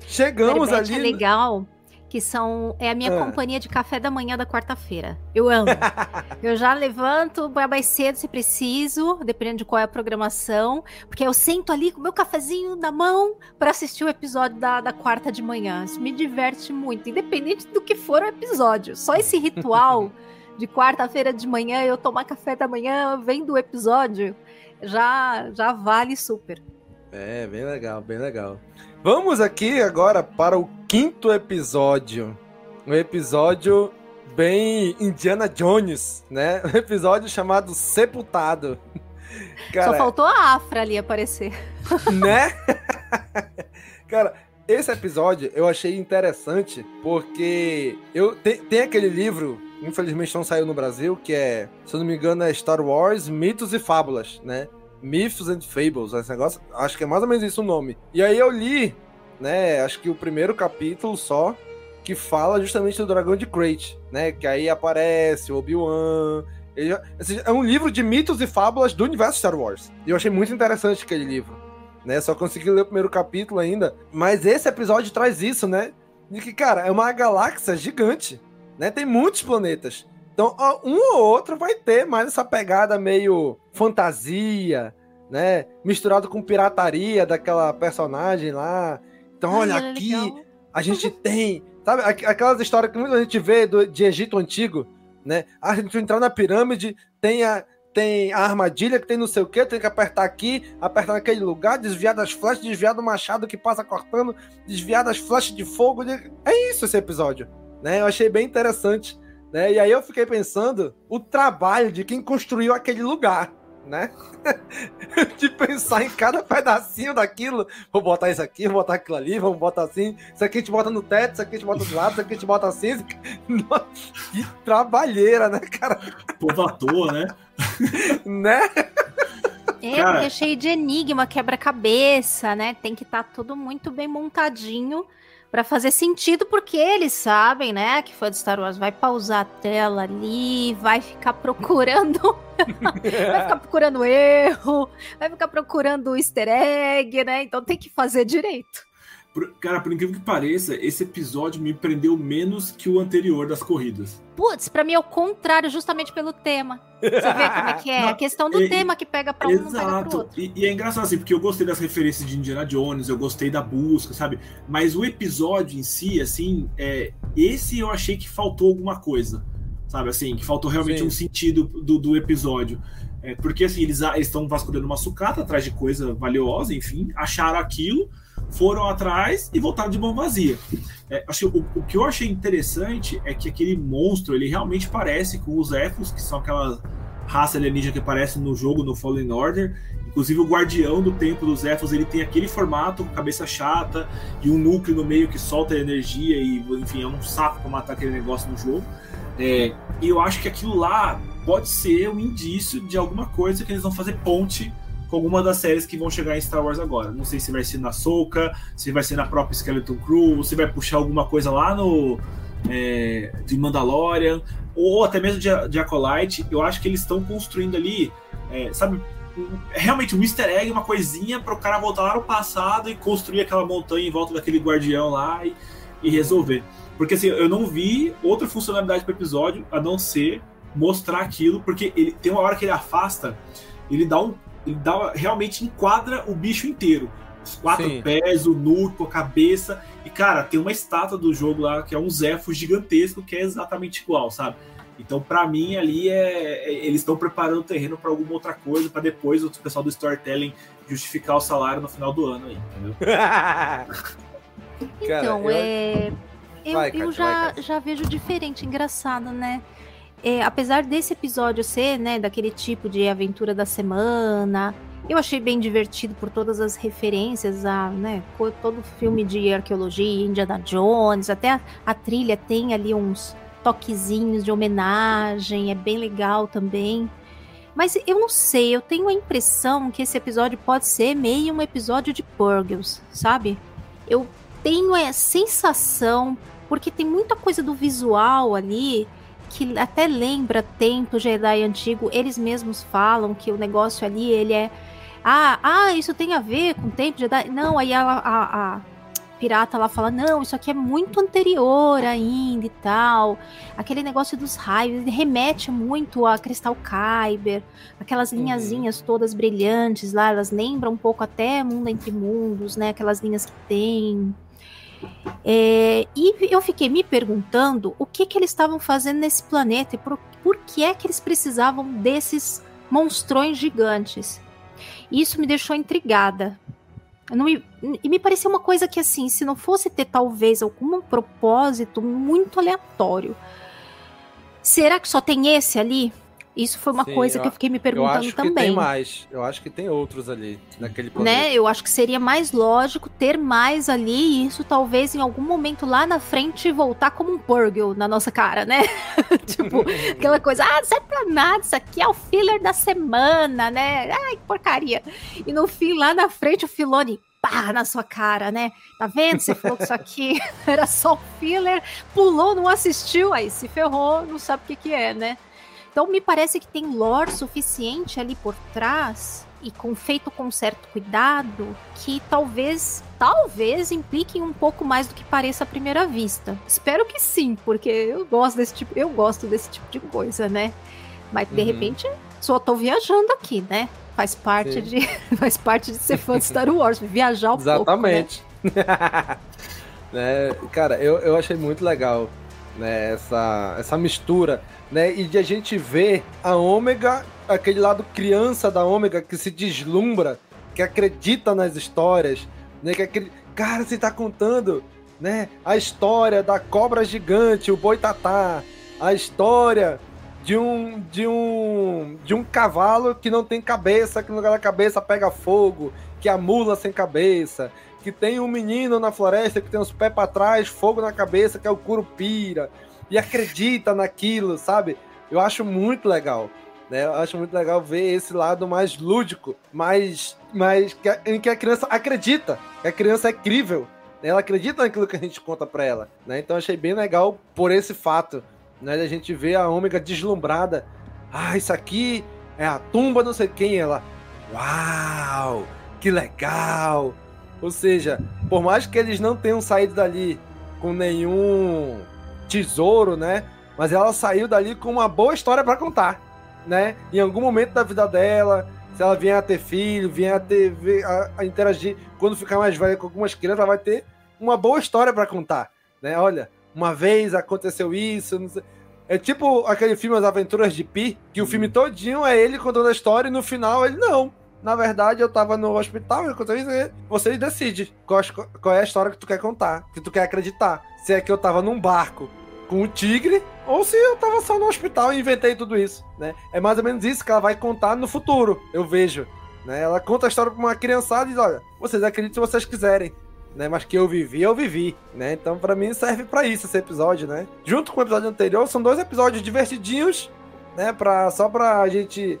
Chegamos Bad Batch ali. é legal que são é a minha Ah. companhia de café da manhã da quarta-feira. Eu amo. eu já levanto mais cedo se preciso, dependendo de qual é a programação, porque eu sento ali com o meu cafezinho na mão para assistir o episódio da, da quarta de manhã. Isso me diverte muito, independente do que for o episódio. Só esse ritual de quarta-feira de manhã eu tomar café da manhã vendo o episódio já já vale super. É, bem legal, bem legal. Vamos aqui agora para o quinto episódio. Um episódio bem Indiana Jones, né? Um episódio chamado Sepultado. Só faltou a Afra ali aparecer. né? Cara, esse episódio eu achei interessante porque eu tem, tem aquele livro, infelizmente não saiu no Brasil, que é, se eu não me engano, é Star Wars, Mitos e Fábulas, né? Myths and Fables, esse negócio, acho que é mais ou menos isso o nome. E aí eu li, né, acho que o primeiro capítulo só, que fala justamente do dragão de Crate, né? Que aí aparece o Obi-Wan. É um livro de mitos e fábulas do universo Star Wars. E eu achei muito interessante aquele livro. Né? Só consegui ler o primeiro capítulo ainda. Mas esse episódio traz isso, né? De que, cara, é uma galáxia gigante. Né? Tem muitos planetas. Então, um ou outro vai ter mais essa pegada meio fantasia, né? Misturado com pirataria daquela personagem lá. Então, olha Ai, aqui, legal. a gente tem, sabe, aqu- aquelas histórias que muita gente vê do- de Egito Antigo, né? A gente entrar na pirâmide, tem a, tem a armadilha que tem não sei o que, tem que apertar aqui, apertar naquele lugar, desviar das flechas, desviar do machado que passa cortando, desviar das flechas de fogo. É isso esse episódio, né? Eu achei bem interessante, né? E aí eu fiquei pensando o trabalho de quem construiu aquele lugar, né? de pensar em cada pedacinho daquilo. Vou botar isso aqui, vou botar aquilo ali, vamos botar assim. Isso aqui a gente bota no teto, isso aqui a gente bota do lado, isso aqui a gente bota assim. Nossa, que trabalheira, né, cara? Povo à toa, né? Né? É, Cara- porque é cheio de enigma, quebra-cabeça, né? Tem que estar tudo muito bem montadinho pra fazer sentido, porque eles sabem, né? Que fã de Star Wars vai pausar a tela ali, vai ficar procurando, vai ficar procurando erro, vai ficar procurando easter egg, né? Então tem que fazer direito. Por- cara, por incrível que pareça, esse episódio me prendeu menos que o anterior das corridas. Putz, pra mim é o contrário, justamente pelo tema. Você vê como é que é? A questão do E- tema que pega pra um não pega pro Exato. outro. E, e é engraçado assim, porque eu gostei das referências de Indiana Jones, eu gostei da busca, sabe? Mas o episódio em si, assim, é, esse eu achei que faltou alguma coisa, sabe? Assim, que faltou realmente Sim. um sentido do, do episódio. É, porque assim, eles estão vasculhando uma sucata atrás de coisa valiosa, enfim, acharam aquilo, foram atrás e voltaram de mão vazia. É, acho que o, o que eu achei interessante é que aquele monstro, ele realmente parece com os Ethos, que são aquela raça alienígena que aparece no jogo, no Fallen Order. Inclusive o guardião do templo dos Ethos, ele tem aquele formato, com cabeça chata e um núcleo no meio que solta energia e, enfim, é um saco para matar aquele negócio no jogo. É, e eu acho que aquilo lá pode ser um indício de alguma coisa que eles vão fazer ponte com alguma das séries que vão chegar em Star Wars agora. Não sei se vai ser na Soca, se vai ser na própria Skeleton Crew, ou se vai puxar alguma coisa lá no é, de Mandalorian, ou até mesmo de, de Acolyte. Eu acho que eles estão construindo ali, é, sabe, realmente um easter egg, uma coisinha para o cara voltar lá no passado e construir aquela montanha em volta daquele guardião lá e, e resolver. Porque assim, eu não vi outra funcionalidade para episódio a não ser mostrar aquilo, porque ele tem uma hora que ele afasta, ele dá um. Ele dá, realmente enquadra o bicho inteiro. Os quatro Sim. pés, o núcleo, a cabeça. E, cara, tem uma estátua do jogo lá que é um Zefo gigantesco que é exatamente igual, sabe? Então, pra mim, ali é. é- Eles estão preparando o terreno pra alguma outra coisa, pra depois o pessoal do storytelling justificar o salário no final do ano aí, entendeu? Cara, Então, eu- é. Eu, Vai, eu Kátia, já, vai, já vejo diferente, engraçado, né? É, apesar desse episódio ser, né, daquele tipo de aventura da semana, eu achei bem divertido por todas as referências a, né, todo filme de arqueologia, Indiana Jones, até a, a trilha tem ali uns toquezinhos de homenagem, é bem legal também. Mas eu não sei, eu tenho a impressão que esse episódio pode ser meio um episódio de Purgles, sabe? Eu tenho a sensação, porque tem muita coisa do visual ali que até lembra tempo Jedi antigo. Eles mesmos falam que o negócio ali, ele é. Ah, ah, isso tem a ver com o tempo Jedi. Não, aí ela, a, a pirata lá fala: não, isso aqui é muito anterior ainda e tal. Aquele negócio dos raios remete muito a Cristal Kyber, aquelas uhum. linhazinhas todas brilhantes lá, elas lembram um pouco até Mundo Entre Mundos, né? Aquelas linhas que tem. É, e eu fiquei me perguntando o que, que eles estavam fazendo nesse planeta e por, por que é que eles precisavam desses monstrões gigantes. Isso me deixou intrigada, e me parecia uma coisa que, assim, se não fosse ter talvez algum propósito muito aleatório, será que só tem esse ali? Isso foi uma Sim, coisa eu, que eu fiquei me perguntando eu acho também. Que tem mais. Eu acho que tem outros ali naquele né? planeta. Né? Eu acho que seria mais lógico ter mais ali e isso talvez em algum momento lá na frente voltar como um Purgle na nossa cara, né? tipo, aquela coisa, ah, não é pra nada, isso aqui é o filler da semana, né? Ai, que porcaria. E no fim, lá na frente, o Filone, pá, na sua cara, né? Tá vendo? Você falou que isso aqui era só filler, pulou, não assistiu, aí se ferrou, não sabe o que que é, né? Então me parece que tem lore suficiente ali por trás e com feito com certo cuidado que talvez talvez impliquem um pouco mais do que pareça à primeira vista. Espero que sim, porque eu gosto desse tipo, eu gosto desse tipo de coisa, né? Mas de uhum. repente só tô viajando aqui, né? Faz parte sim. de faz parte de ser fã de Star Wars, viajar um Exatamente. pouco, né? né? Cara, eu, eu achei muito legal né, essa, essa mistura né? E de a gente ver a Ômega, aquele lado criança da Ômega que se deslumbra, que acredita nas histórias, né? Que aquele cara se tá contando, né? A história da cobra gigante, o boitatá, a história de um de um de um cavalo que não tem cabeça, que no lugar da cabeça pega fogo, que a mula sem cabeça, que tem um menino na floresta que tem os pés para trás, fogo na cabeça, que é o curupira e acredita naquilo, sabe? Eu acho muito legal. Né? Eu acho muito legal ver esse lado mais lúdico, mais, mais que a, em que a criança acredita, que a criança é crível. Né? Ela acredita naquilo que a gente conta para ela. Né? Então achei bem legal por esse fato, né? De a gente ver a Ômega deslumbrada. Ah, isso aqui é a tumba não sei quem. Ela, uau, que legal. Ou seja, por mais que eles não tenham saído dali com nenhum tesouro, né? Mas ela saiu dali com uma boa história para contar, né? Em algum momento da vida dela, se ela vier a ter filho, vier a, ter, a, a interagir, quando ficar mais velha com algumas crianças, ela vai ter uma boa história para contar, né? Olha, uma vez aconteceu isso, É tipo aquele filme As Aventuras de Pi, que o filme todinho é ele contando a história e no final ele não. Na verdade, eu tava no hospital, e você decide qual, qual é a história que tu quer contar, que tu quer acreditar. Se é que eu tava num barco com o tigre, ou se eu tava só no hospital e inventei tudo isso, né? É mais ou menos isso que ela vai contar no futuro, eu vejo. Né? Ela conta a história pra uma criançada e diz, olha, vocês acreditam se vocês quiserem. Né, mas que eu vivi, eu vivi, né? Então, para mim, serve para isso esse episódio, né? Junto com o episódio anterior, são dois episódios divertidinhos, né? Pra, só pra gente,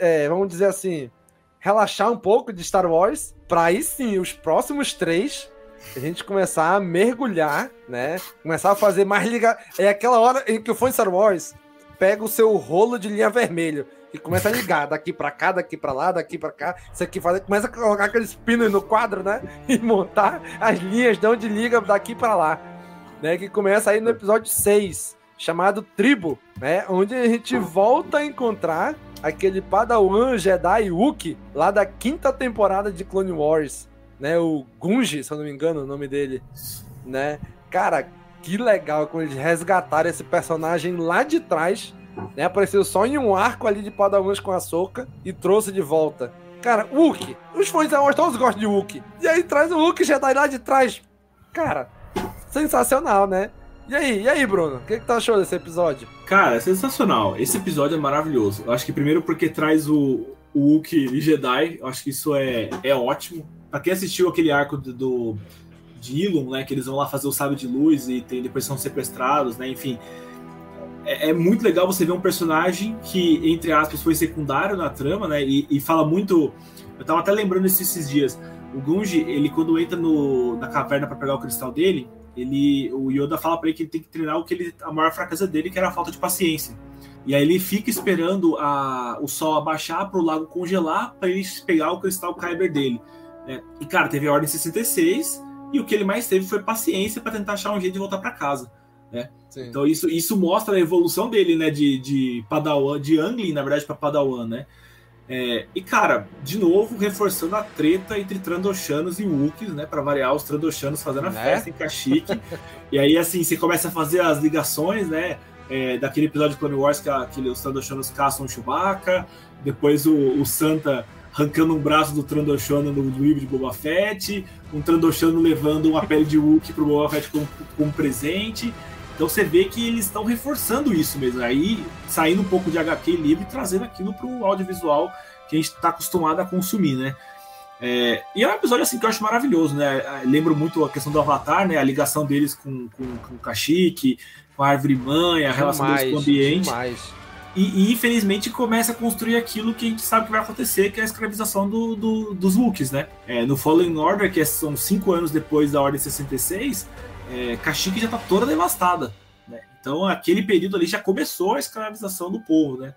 é, vamos dizer assim, relaxar um pouco de Star Wars. Pra aí sim, os próximos três a gente começar a mergulhar, né? Começar a fazer mais ligar. É aquela hora em que o fã de Star Wars pega o seu rolo de linha vermelho e começa a ligar daqui para cá, daqui para lá, daqui para cá. Isso aqui faz, começa a colocar aqueles pinos no quadro, né? E montar as linhas de onde liga daqui para lá, né? Que começa aí no episódio 6, chamado Tribo, né? Onde a gente volta a encontrar aquele Padawan Jedi Wookie lá da quinta temporada de Clone Wars né? O Gunji, se eu não me engano, o nome dele, né? Cara, que legal quando eles resgataram esse personagem lá de trás, né? Apareceu só em um arco ali de Padawans com a soca e trouxe de volta. Cara, Wookie. Os fãs Wars todos gostam de Wookie. E aí traz o Wookie Jedi lá de trás. Cara, sensacional, né? E aí, e aí, Bruno? O que, que tu achou desse episódio? Cara, é sensacional. Esse episódio é maravilhoso. Eu acho que primeiro porque traz o, o Wookie Jedi. Eu acho que isso é, é ótimo. Pra quem assistiu aquele arco do, do de Ilum, né? Que eles vão lá fazer o sábio de luz e tem, depois são sequestrados, né? Enfim. é, é, muito legal você ver um personagem que, entre aspas, foi secundário na trama, né? E, e fala muito. Eu tava até lembrando isso esses dias. O Gunji, ele quando entra no, na caverna para pegar o cristal dele, ele, o Yoda fala para ele que ele tem que treinar o que ele, a maior fraqueza dele, que era a falta de paciência. E aí ele fica esperando a, o sol abaixar para o lago congelar para ele pegar o cristal Kyber dele. É, e cara, teve a ordem 66 e o que ele mais teve foi paciência para tentar achar um jeito de voltar para casa. Né? Então isso, isso mostra a evolução dele, né? De, de Padawan, de Angling, na verdade, para Padawan, né? É, e cara, de novo reforçando a treta entre Trandoshanos e Wookiees, né? Para variar os Trandoshanos fazendo a né? festa em Kashyyyk. e aí assim você começa a fazer as ligações, né? É, daquele episódio de Clone Wars que, a, que os Trandoshanos caçam o Chewbacca, depois o, o Santa arrancando um braço do Trandoshano no livro de Boba Fett, um Trandoshano levando uma pele de Wookiee pro Boba Fett como, como presente. Então você vê que eles estão reforçando isso mesmo. Aí saindo um pouco de HQ livre e trazendo aquilo para o audiovisual que a gente está acostumado a consumir, né? É, e é um episódio assim que eu acho maravilhoso, né? Lembro muito a questão do Avatar, né? A ligação deles com, com, com o Kashyyyk, com a árvore mãe, a relação demais, deles com o ambiente. Demais. E, e, infelizmente começa a construir aquilo que a gente sabe que vai acontecer, que é a escravização do, do, dos Wookiees, né? É, no Fallen Order, que é, são cinco anos depois da Ordem 66, é, Kashyyyk já está toda devastada. Né? Então aquele período ali já começou a escravização do povo, né?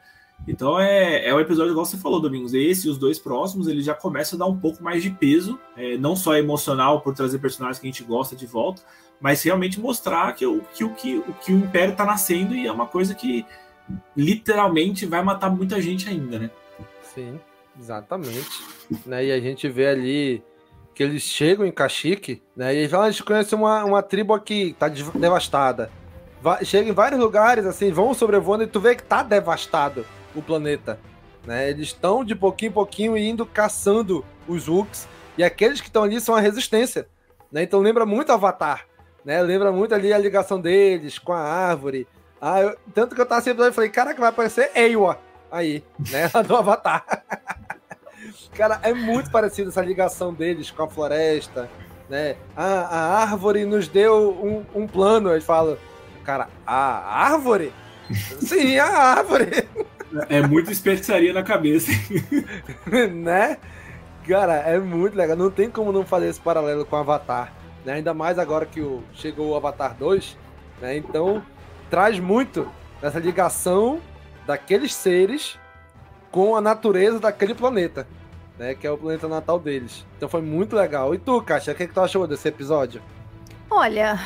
Então é, é um episódio, igual você falou, Domingos. Esse e os dois próximos, ele já começa a dar um pouco mais de peso, é, não só emocional por trazer personagens que a gente gosta de volta, mas realmente mostrar que, o, que, o, que, o, que o Império está nascendo e é uma coisa que literalmente vai matar muita gente ainda, né? Sim, exatamente. né? E a gente vê ali que eles chegam em Caxique, né? E eles falam, a gente conhece uma, uma tribo aqui, tá devastada. Vai, chega em vários lugares, assim, vão sobrevoando e tu vê que tá devastado o planeta. Né? Eles estão de pouquinho em pouquinho indo caçando os Wooks. E aqueles que estão ali são a resistência. Né? Então lembra muito Avatar. Né? Lembra muito ali a ligação deles com a árvore. Ah, eu, tanto que eu tava sempre e falei, caraca, vai aparecer Ewa aí, né? Do Avatar. Cara, é muito parecido essa ligação deles com a floresta, né? Ah, a árvore nos deu um, um plano. Eles falam, cara, a árvore? Sim, a árvore. É muita especiaria na cabeça. né? Cara, é muito legal. Não tem como não fazer esse paralelo com o Avatar. Né? Ainda mais agora que o, chegou o Avatar 2. Né? Então, traz muito essa ligação daqueles seres com a natureza daquele planeta né? Que é o planeta natal deles. Então foi muito legal. E tu, Caixa, o que, é que tu achou desse episódio? Olha,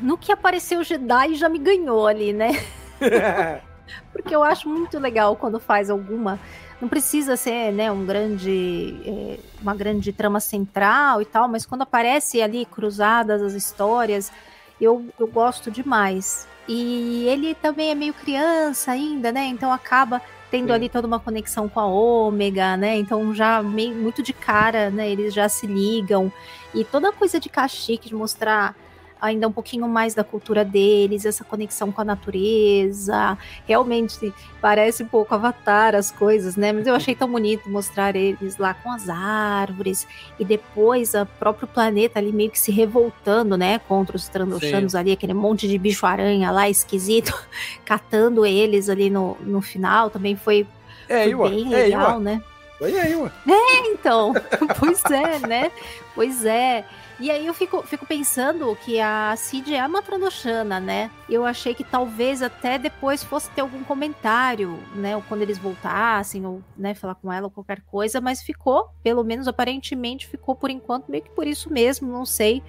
no que apareceu o Jedi já me ganhou ali, né? Porque eu acho muito legal quando faz alguma. Não precisa ser, né, um grande, é, uma grande trama central e tal, mas quando aparece ali cruzadas as histórias, eu, eu gosto demais. E ele também é meio criança ainda, né? Então acaba tendo Sim. ali toda uma conexão com a Ômega, né? Então já meio, muito de cara, né? Eles já se ligam. E toda a coisa de Kashyyyk, de mostrar ainda um pouquinho mais da cultura deles, essa conexão com a natureza. Realmente parece um pouco Avatar as coisas, né? Mas eu achei tão bonito mostrar eles lá com as árvores e depois o próprio planeta ali meio que se revoltando, né, contra os Trandoshanos ali, aquele monte de bicho-aranha lá esquisito, catando eles ali no, no final. Também foi, é, foi bem é, legal, né? Foi aí, ué. É, então. pois é, né? Pois é. E aí eu fico, fico pensando que a Cid é uma Trandoshana, né? Eu achei que talvez até depois fosse ter algum comentário, né? Ou quando eles voltassem, ou né, falar com ela ou qualquer coisa, mas ficou, pelo menos aparentemente, ficou por enquanto meio que por isso mesmo, não sei.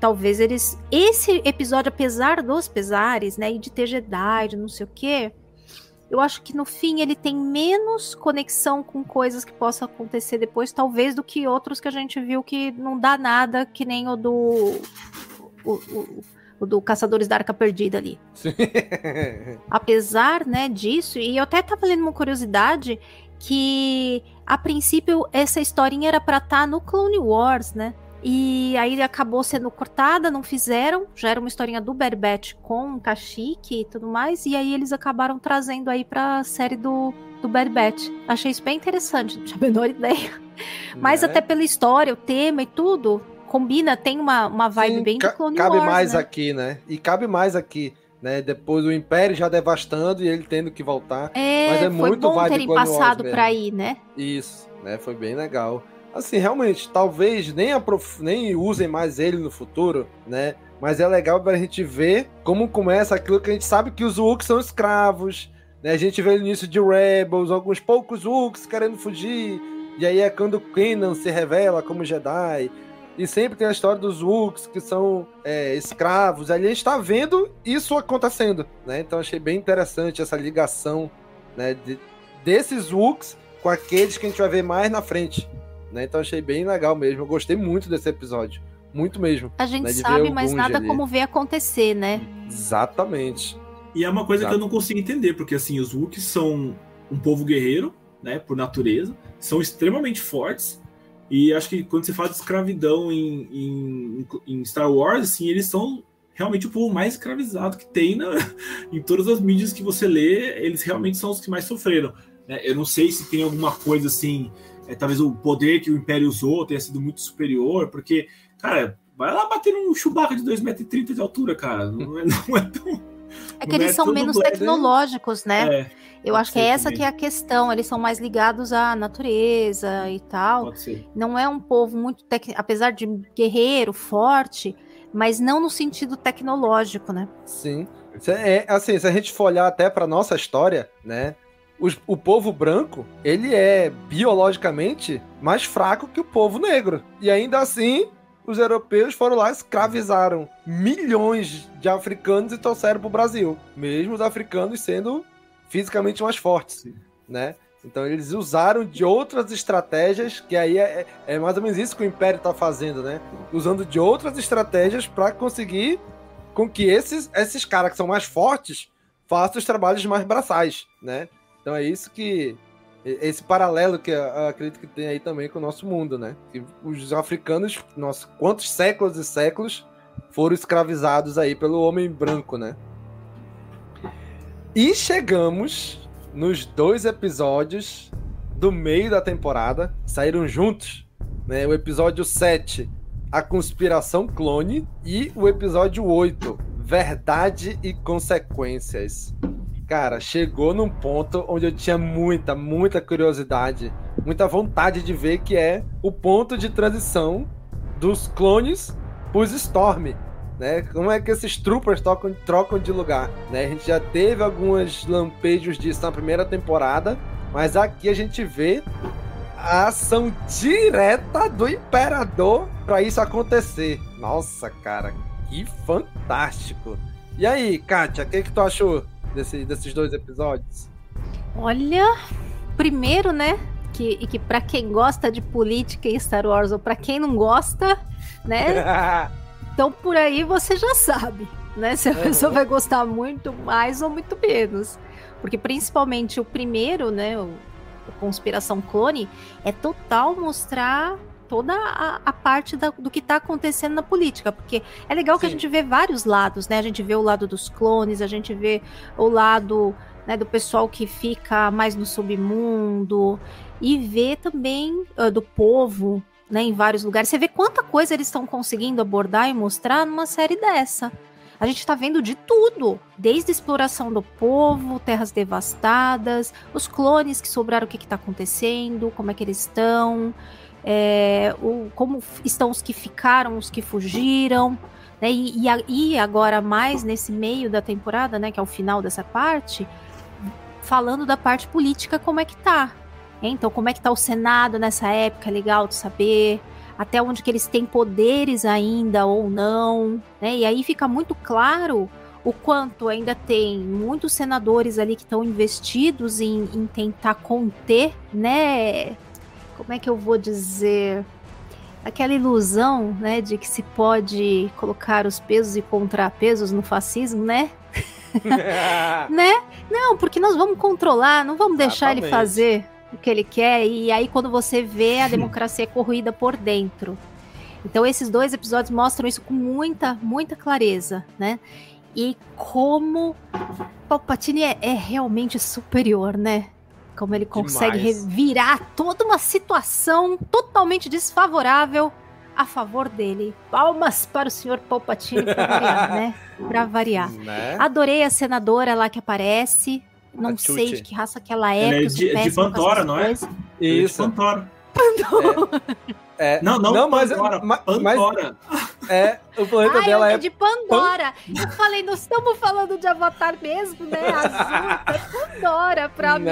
Talvez eles. Esse episódio, apesar dos pesares, né? E de ter Jedi, de não sei o quê eu acho que no fim ele tem menos conexão com coisas que possam acontecer depois, talvez, do que outros que a gente viu que não dá nada, que nem o do. O, o, o do Caçadores da Arca Perdida ali. Sim. Apesar, né, disso, e eu até tava lendo uma curiosidade que a princípio essa historinha era para estar tá no Clone Wars, né? E aí acabou sendo cortada, não fizeram. Já era uma historinha do Berbet com Kashyyyk e tudo mais. E aí eles acabaram trazendo aí pra série do, do Berbet. Achei isso bem interessante, não tinha a menor ideia. Mas é. até pela história, o tema e tudo, combina, tem uma, uma vibe Sim, bem do Clone cabe Wars, mais né? aqui, né? E cabe mais aqui. né? Depois o Império já devastando e ele tendo que voltar. É, Mas é foi muito bom terem passado pra aí, né? Isso, né? Foi bem legal. Assim, realmente, talvez nem, aprof... nem usem mais ele no futuro, né? Mas é legal pra gente ver como começa aquilo que a gente sabe que os Wooks são escravos, né? A gente vê no início de Rebels, alguns poucos Wooks querendo fugir, e aí é quando Kanan se revela como Jedi. E sempre tem a história dos Wooks que são é, escravos. Ali a gente tá vendo isso acontecendo, né? Então achei bem interessante essa ligação, né? de- desses Wooks com aqueles que a gente vai ver mais na frente, né? Então achei bem legal mesmo. Eu gostei muito desse episódio, muito mesmo. A gente Né, sabe, mas nada ali. como ver acontecer, né? Exatamente. E é uma coisa Exato. que eu não consigo entender, porque assim, os Wookiees são um povo guerreiro, né, por natureza, são extremamente fortes, e acho que quando você fala de escravidão em, em, em Star Wars, assim, eles são realmente o povo mais escravizado que tem na, em todas as mídias que você lê, eles realmente são os que mais sofreram. né? Eu não sei se tem alguma coisa assim, é, talvez o poder que o Império usou tenha sido muito superior, porque, cara, vai lá bater num Chewbacca de 2,30m de altura, cara, não é, não é tão... É que Não eles é são menos black, tecnológicos, né? É, Eu acho que é essa também. que é a questão. Eles são mais ligados à natureza e tal. pode ser. Não é um povo muito, tec... apesar de guerreiro, forte, mas não no sentido tecnológico, né? Sim. É, assim, se a gente for olhar até pra nossa história, né? Os- o povo branco, ele é biologicamente mais fraco que o povo negro. E ainda assim, os europeus foram lá e escravizaram milhões de africanos e trouxeram pro Brasil. Mesmo os africanos sendo fisicamente mais fortes, né? Então eles usaram de outras estratégias, que aí é, é mais ou menos isso que o Império tá fazendo, né? Usando de outras estratégias para conseguir com que esses, esses caras que são mais fortes façam os trabalhos mais braçais, né? Então é isso que. Esse paralelo que eu acredito que tem aí também com o nosso mundo, né? Que os africanos, nossa, quantos séculos e séculos foram escravizados aí pelo homem branco, né? E chegamos nos dois episódios do meio da temporada, saíram juntos, né? O episódio 7, A Conspiração Clone, e o episódio 8, Verdade e Consequências. Cara, chegou num ponto onde eu tinha muita, muita curiosidade, muita vontade de ver que é o ponto de transição dos clones pros Storm. Né? Como é que esses troopers trocam, trocam de lugar? Né? A gente já teve alguns lampejos disso na primeira temporada, mas aqui a gente vê a ação direta do Imperador para isso acontecer. Nossa, cara, que fantástico! E aí, Kátia, o que, que tu achou desse- desses dois episódios? Olha, primeiro, né? Que, e que para quem gosta de política em Star Wars ou para quem não gosta, né? Então por aí você já sabe, né? Se a Uhum. pessoa vai gostar muito mais ou muito menos. Porque principalmente o primeiro, né? O, o Conspiração Clone, é total mostrar toda a, a parte da- do que tá acontecendo na política. Porque é legal que a Sim. gente vê vários lados, né? A gente vê o lado dos clones, a gente vê o lado né, do pessoal que fica mais no submundo. E vê também ah, do povo né, em vários lugares. Você vê quanta coisa eles estão conseguindo abordar e mostrar numa série dessa. A gente tá vendo de tudo, desde a exploração do povo, terras devastadas, os clones que sobraram, o que, que tá acontecendo, como é que eles estão, é, o, como estão os que ficaram, os que fugiram, né? E, e e agora mais nesse meio da temporada, né, que é o final dessa parte, falando da parte política, como é que tá. Então, como é que tá o Senado nessa época? É legal de saber. Até onde que eles têm poderes ainda ou não. Né? E aí fica muito claro o quanto ainda tem muitos senadores ali que estão investidos em, em tentar conter, né? Como é que eu vou dizer? Aquela ilusão, né, de que se pode colocar os pesos e contrapesos no fascismo, né? né? Não, porque nós vamos controlar, não vamos deixar ele Exatamente. fazer o que ele quer. E aí, quando você vê, a democracia é corroída por dentro. Então, esses dois episódios mostram isso com muita, muita clareza, né? E como Palpatine é, é realmente superior, né? Como ele consegue Demais. revirar toda uma situação totalmente desfavorável a favor dele. Palmas para o senhor Palpatine pra variar, né? Pra variar. Né? Adorei a senadora lá que aparece. Não A sei de que raça que ela é. Ela é de, de essas não é? é de Isso. Pantora. É, Não, não, Não, mas- Pandora, ma- mas- Pantora. é, o planeta Ah, dela eu é. de Pandora. Eu falei, não estamos falando de Avatar mesmo, né? Azul, é Pandora pra mim.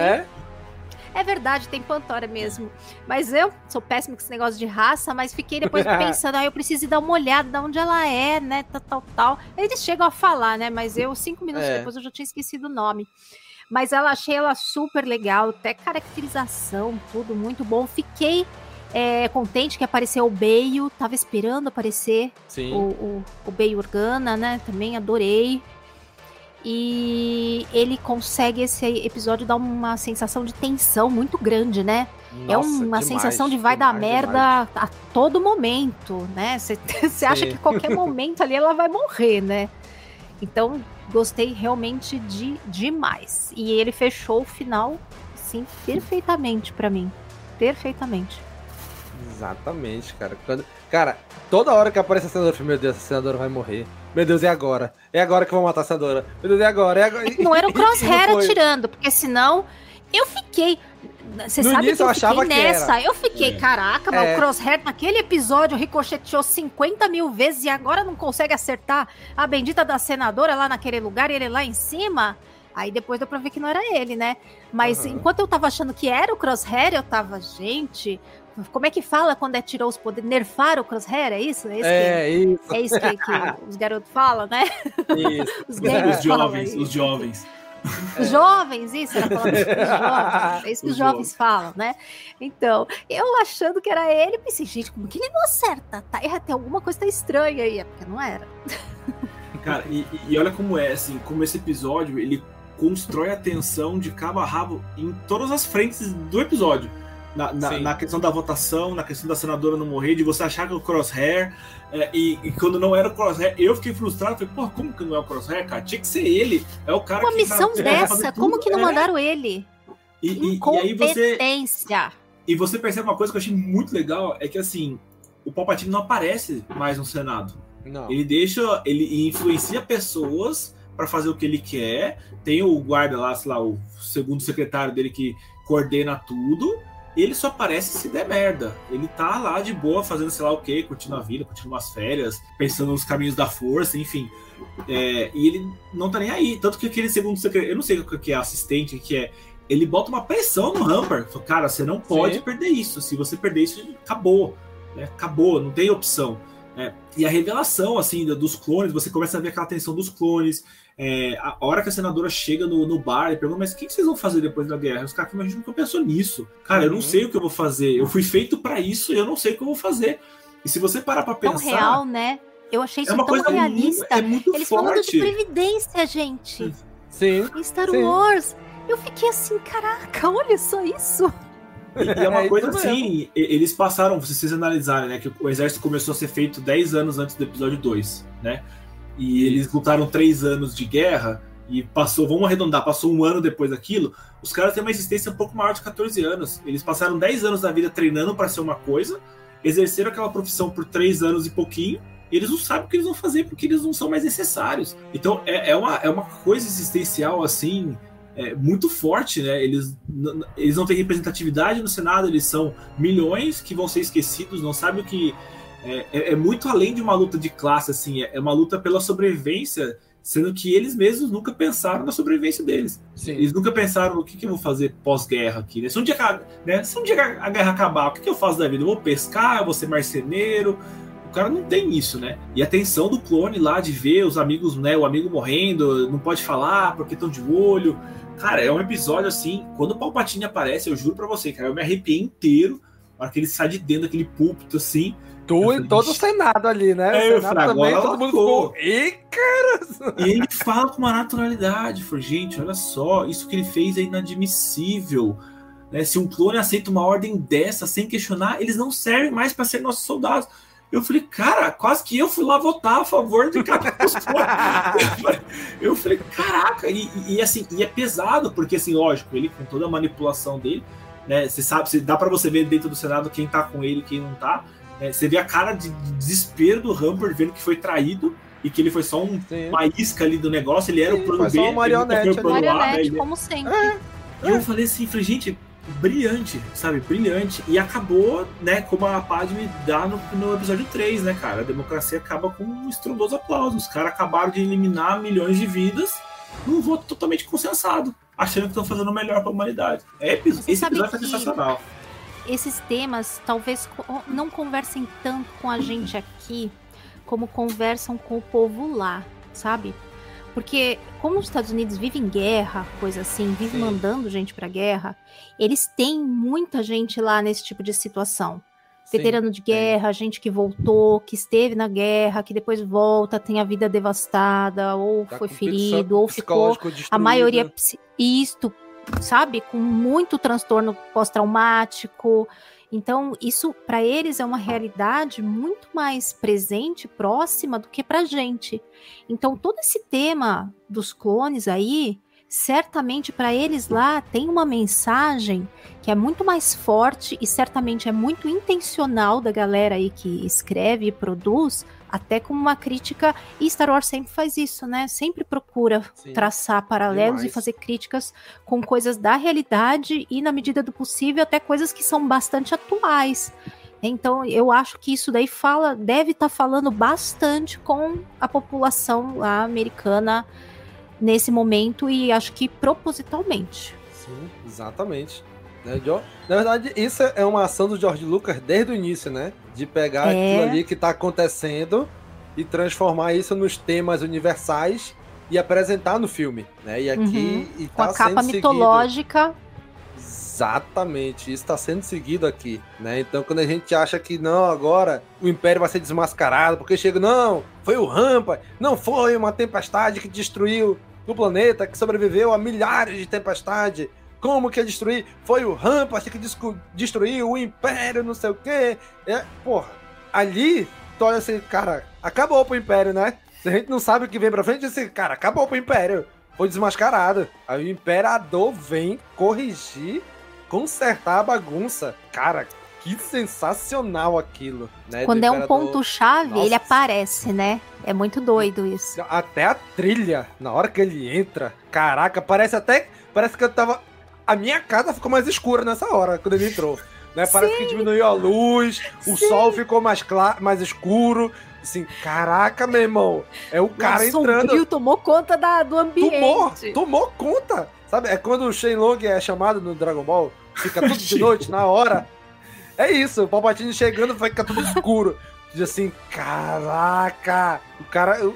É verdade, tem Pandora mesmo. Mas eu sou péssima com esse negócio de raça, mas fiquei depois pensando, ah, eu preciso dar uma olhada de onde ela é, né? Tal, tal, tal. Eles chegam a falar, né? Mas eu, cinco minutos É. depois, eu já tinha esquecido o nome. Mas ela achei ela super legal, até caracterização, tudo muito bom. Fiquei é, contente que apareceu o Beio, tava esperando aparecer Sim. o, o, o Bay Organa, né? Também adorei. E ele consegue esse episódio dar uma sensação de tensão muito grande, né? é Nossa, uma demais, sensação de vai dar demais, merda demais. a todo momento, né? Você acha que qualquer momento ali ela vai morrer, né? Então, gostei realmente de demais. E ele fechou o final, sim, perfeitamente pra mim. Perfeitamente. Exatamente, cara. Quando... Cara, toda hora que aparece a senadora, meu Deus, a senadora vai morrer. Meu Deus, é agora. É agora que eu vou matar a senadora. Meu Deus, é agora. É agora. Não era o Crosshair atirando, porque senão eu fiquei. Você No sabe início que eu, eu achava fiquei que nessa. Eu fiquei, É. caraca, mas É. o Crosshair naquele episódio ricocheteou 50 mil vezes e agora não consegue acertar a bendita da senadora lá naquele lugar e ele lá em cima. Aí depois deu pra ver que não era ele, né? Mas Aham. enquanto eu tava achando que era o Crosshair, eu tava, gente, como é que fala quando é tirou os poderes? Nerfar o Crosshair, é isso? É isso, É, isso, que, é isso que, que os garotos falam, né? isso. Os Os falam jovens, isso. os jovens. Os jovens, isso, era falar dos jovens. É isso que os, Os jovens falam, né? Então, eu achando que era ele, pensei, gente, como que ele não acerta? Tá, tem alguma coisa tá estranha aí, é porque não era. Cara, e, e olha como é, assim, como esse episódio, ele constrói a tensão de cabo a rabo em todas as frentes do episódio. Na, na, na questão da votação, na questão da senadora não morrer, de você achar que é o Crosshair, é, e, e quando não era o Crosshair, eu fiquei frustrado, falei, porra, como que não é o Crosshair, cara? Tinha que ser ele, é o cara Uma que... missão vai dessa, como que não é. mandaram ele? E, e- e aí você... E você percebe uma coisa que eu achei muito legal, é que assim, o Palpatine não aparece mais no Senado. Não. Ele deixa, ele influencia pessoas pra fazer o que ele quer. Tem o guarda lá, sei lá, o segundo secretário dele que coordena tudo. Ele só aparece se der merda. Ele tá lá de boa, fazendo sei lá o que, curtindo a vida, curtindo umas férias, pensando nos caminhos da força, enfim. É, e ele não tá nem aí. Tanto que aquele segundo secretário, eu não sei o que é assistente, o que é. Ele bota uma pressão no Hamper. Cara, você não pode Sim. perder isso. Se você perder isso, acabou. né? Acabou, não tem opção. né? E a revelação assim dos clones, você começa a ver aquela tensão dos clones. É, a hora que a senadora chega no, no bar e pergunta, mas o que que vocês vão fazer depois da guerra? Os caras falam, mas a gente nunca pensou nisso. Cara, eu não Uhum. sei o que eu vou fazer. Eu fui feito pra isso e eu não sei o que eu vou fazer. E se você parar pra Tão pensar, real, né? Eu achei isso é uma tão coisa realista. muito, é muito Eles falando de forte. previdência, gente. Sim. Em Star Sim. Wars. Eu fiquei assim, caraca, olha só isso. E, e é uma É coisa assim, eles passaram, se vocês analisarem, né, que o exército começou a ser feito 10 anos antes do episódio 2, né? E eles lutaram 3 anos de guerra e passou, vamos arredondar, passou um ano depois daquilo, os caras têm uma existência um pouco maior de 14 anos. Eles passaram 10 anos da vida treinando para ser uma coisa, exerceram aquela profissão por 3 anos e pouquinho, e eles não sabem o que eles vão fazer porque eles não são mais necessários. Então é, é, uma, é uma coisa existencial assim, é, muito forte, né? Eles, eles não têm representatividade no Senado, eles são milhões que vão ser esquecidos, não sabem o que. É, é- é muito além de uma luta de classe, assim, é, é uma luta pela sobrevivência, sendo que eles mesmos nunca pensaram na sobrevivência deles. Sim. Eles nunca pensaram no que, que eu vou fazer pós-guerra aqui, né? Se um dia, né? Se um dia a guerra acabar, o que, que eu faço da vida? Eu vou pescar, eu vou ser marceneiro. O cara não tem isso, né? E a tensão do clone lá de ver os amigos, né? O amigo morrendo, não pode falar porque estão de olho. Cara, é um episódio assim. Quando o Palpatine aparece, eu juro pra você, cara, eu me arrepiei inteiro. Hora que ele sai de dentro daquele púlpito assim. Tu e todo o Senado ali, né? É, o Senado falei, também, todo mundo ficou. Ih, cara! E ele fala com uma naturalidade. Falei, gente, olha só, isso que ele fez é inadmissível. Né? Se um clone aceita uma ordem dessa sem questionar, eles não servem mais para ser nossos soldados. Eu falei, cara, quase que eu fui lá votar a favor de cada clones. Eu falei, caraca, e, e- e assim, e é pesado, porque assim, lógico, ele com toda a manipulação dele, né? Você sabe, você- dá para você ver dentro do Senado quem tá com ele e quem não tá. né? Você vê a cara de desespero do Rampart vendo que foi traído e que ele foi só um, uma isca ali do negócio, ele era Sim, o plano foi só B. uma marionete, ele plano A, Marionete, como sempre. E eu falei assim, falei, gente, brilhante, sabe? Brilhante. E acabou, né, como a Padme dá no, no episódio 3, né, cara? A democracia acaba com um estrondoso aplauso. Os caras acabaram de eliminar milhões de vidas num voto totalmente consensado, achando que estão fazendo o melhor para a humanidade. É, esse episódio que- sensacional. esses temas talvez não conversem tanto com a gente aqui como conversam com o povo lá, sabe? Porque como os Estados Unidos vivem em guerra, coisa assim, vivem mandando gente pra guerra, eles têm muita gente lá nesse tipo de situação. Veterano de guerra, gente que voltou, que esteve na guerra, que depois volta, tem a vida devastada, ou Tá foi ferido, ou ficou psicológico a maioria isto, sabe, com muito transtorno pós-traumático. Então, isso para eles é uma realidade muito mais presente, próxima do que pra gente. Então, todo esse tema dos clones aí, certamente para eles lá tem uma mensagem que é muito mais forte e certamente é muito intencional da galera aí que escreve e produz, até como uma crítica. E Star Wars sempre faz isso, né? Sempre procura Sim. traçar paralelos Demais. e fazer críticas com coisas da realidade e, na medida do possível, até coisas que são bastante atuais. Então, eu acho que isso daí fala, deve estar falando bastante com a população lá americana nesse momento e acho que propositalmente. Sim, exatamente. Né, Na verdade, isso é uma ação do George Lucas desde o início, né? De pegar É. aquilo ali que tá acontecendo e transformar isso nos temas universais e apresentar no filme, né? E aqui e Uhum. Com tá a capa seguido. mitológica. Exatamente, isso está sendo seguido aqui, né? Então, quando a gente acha que não, agora o Império vai ser desmascarado, porque chega, não, foi o Rampa, não foi uma tempestade que destruiu o planeta, que sobreviveu a milhares de tempestades. Como que ia destruir? Foi o Rampart que destruiu o Império, não sei o quê. É, porra, ali, tu olha assim, cara, acabou pro Império, né? Se a gente não sabe o que vem pra frente, assim, cara, acabou pro Império. Foi desmascarado. Aí o Imperador vem corrigir, consertar a bagunça. Cara, que sensacional aquilo, né? Quando do é um ponto-chave, ele aparece, né? É muito doido isso. Até a trilha, na hora que ele entra, caraca, parece até. Parece que eu tava. A minha casa ficou mais escura nessa hora, quando ele entrou. Né? Parece que diminuiu a luz, o sol ficou mais claro, mais escuro. Assim, caraca, meu irmão. É o cara o entrando. sombrio tomou conta da, do ambiente. Tomou, tomou conta. Sabe, é quando o Shenlong é chamado no Dragon Ball, fica tudo de noite, na hora. É isso, o Palpatine chegando vai ficar tudo escuro. Diz assim, caraca, o cara, o,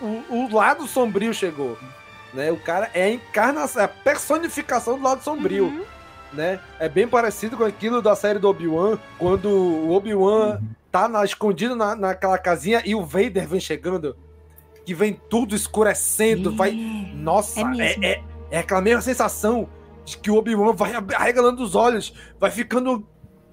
o, o, o lado sombrio chegou. Né? O cara é a encarnação, é a personificação do lado sombrio. Uhum. Né? É bem parecido com aquilo da série do Obi-Wan, quando o Obi-Wan tá na- escondido na, naquela casinha e o Vader vem chegando, que vem tudo escurecendo, vai nossa, É é, é, é aquela mesma sensação de que o Obi-Wan vai arregalando os olhos, vai ficando,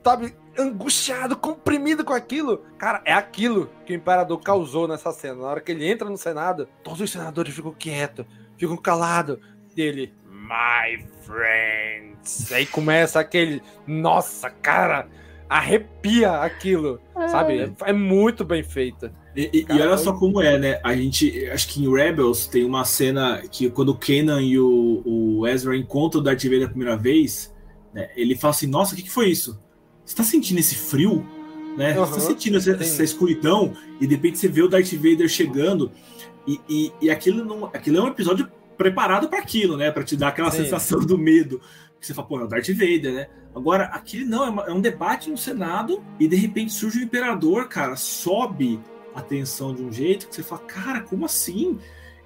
sabe, angustiado, comprimido com aquilo. Cara, é aquilo que o Imperador causou nessa cena. Na hora que ele entra no Senado, todos os senadores ficam quietos, ficam calados. E ele, my friends. Aí começa aquele, nossa, cara, arrepia aquilo, sabe? É, é muito bem feito. E, e- e olha foi- só como é, né? A gente, acho que em Rebels tem uma cena que quando o Kanan e o, o Ezra encontram o Darth Vader a primeira vez, né, ele fala assim: Nossa, o que, que foi isso? Você tá sentindo esse frio? Né? Aham, Você tá sentindo essa, sim. essa escuridão? E de repente você vê o Darth Vader chegando e, e, e aquilo, não, aquilo é um episódio preparado para aquilo, né? Para te dar aquela Sim. sensação do medo. Que você fala, pô, é o Darth Vader, né? Agora, aquele não, é, uma- é um debate no Senado e de repente surge o Imperador, cara, sobe a tensão de um jeito que você fala, cara, como assim?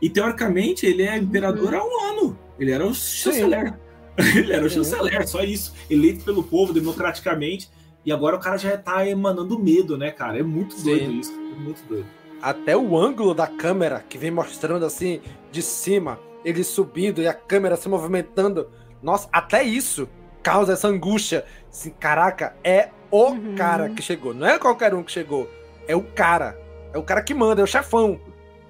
E teoricamente ele é imperador há um ano. Ele era o chanceler. Ele era o Sim. chanceler, só isso. Eleito pelo povo democraticamente. E agora o cara já tá emanando medo, né, cara? É muito Sim. doido isso. É muito doido. Até o ângulo da câmera que vem mostrando assim de cima, ele subindo e a câmera se movimentando. Nossa, até isso causa essa angústia. Assim, caraca, é o Uhum. cara que chegou. Não é qualquer um que chegou. É o cara. É o cara que manda, é o chefão.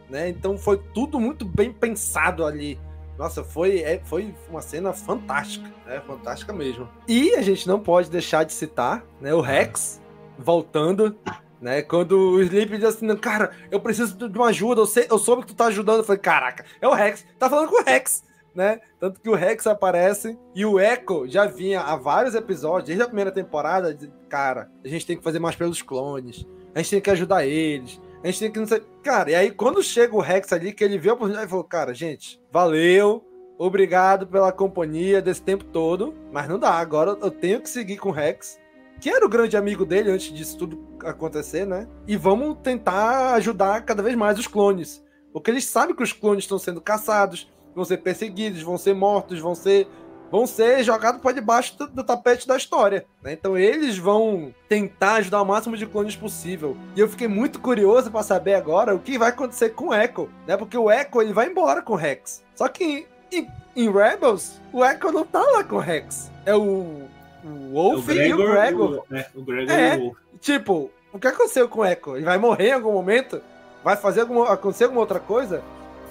Né? Então foi tudo muito bem pensado ali. Nossa, foi, é, foi uma cena fantástica, né? Fantástica mesmo. E a gente não pode deixar de citar, né, o Rex, voltando, né? Quando o Sleep diz assim, "Não, cara, eu preciso de uma ajuda, eu, sei, eu soube que tu tá ajudando. Eu falei, caraca, é o Rex, tá falando com o Rex, né? Tanto que o Rex aparece e o Echo já vinha há vários episódios, desde a primeira temporada, de, cara, a gente tem que fazer mais pelos clones, a gente tem que ajudar eles, a gente tem que não sei. Cara, e aí quando chega o Rex ali, que ele vê a oportunidade, ele falou, cara, gente, valeu, obrigado pela companhia desse tempo todo, mas não dá, agora eu tenho que seguir com o Rex, que era o grande amigo dele antes disso tudo acontecer, né? E vamos tentar ajudar cada vez mais os clones. Porque eles sabem que os clones estão sendo caçados, vão ser perseguidos, vão ser mortos, vão ser vão ser jogados para debaixo do, do tapete da história. Né? Então eles vão tentar ajudar o máximo de clones possível. E eu fiquei muito curioso para saber agora o que vai acontecer com o Echo, né? Porque o Echo ele vai embora com o Rex. Só que em, em Rebels o Echo não tá lá com o Rex. É o o Wolf e o Gregor. O, é, o Gregor É. e o Wolf. Tipo, o que aconteceu com o Echo? Ele vai morrer em algum momento? Vai fazer alguma, acontecer alguma outra coisa?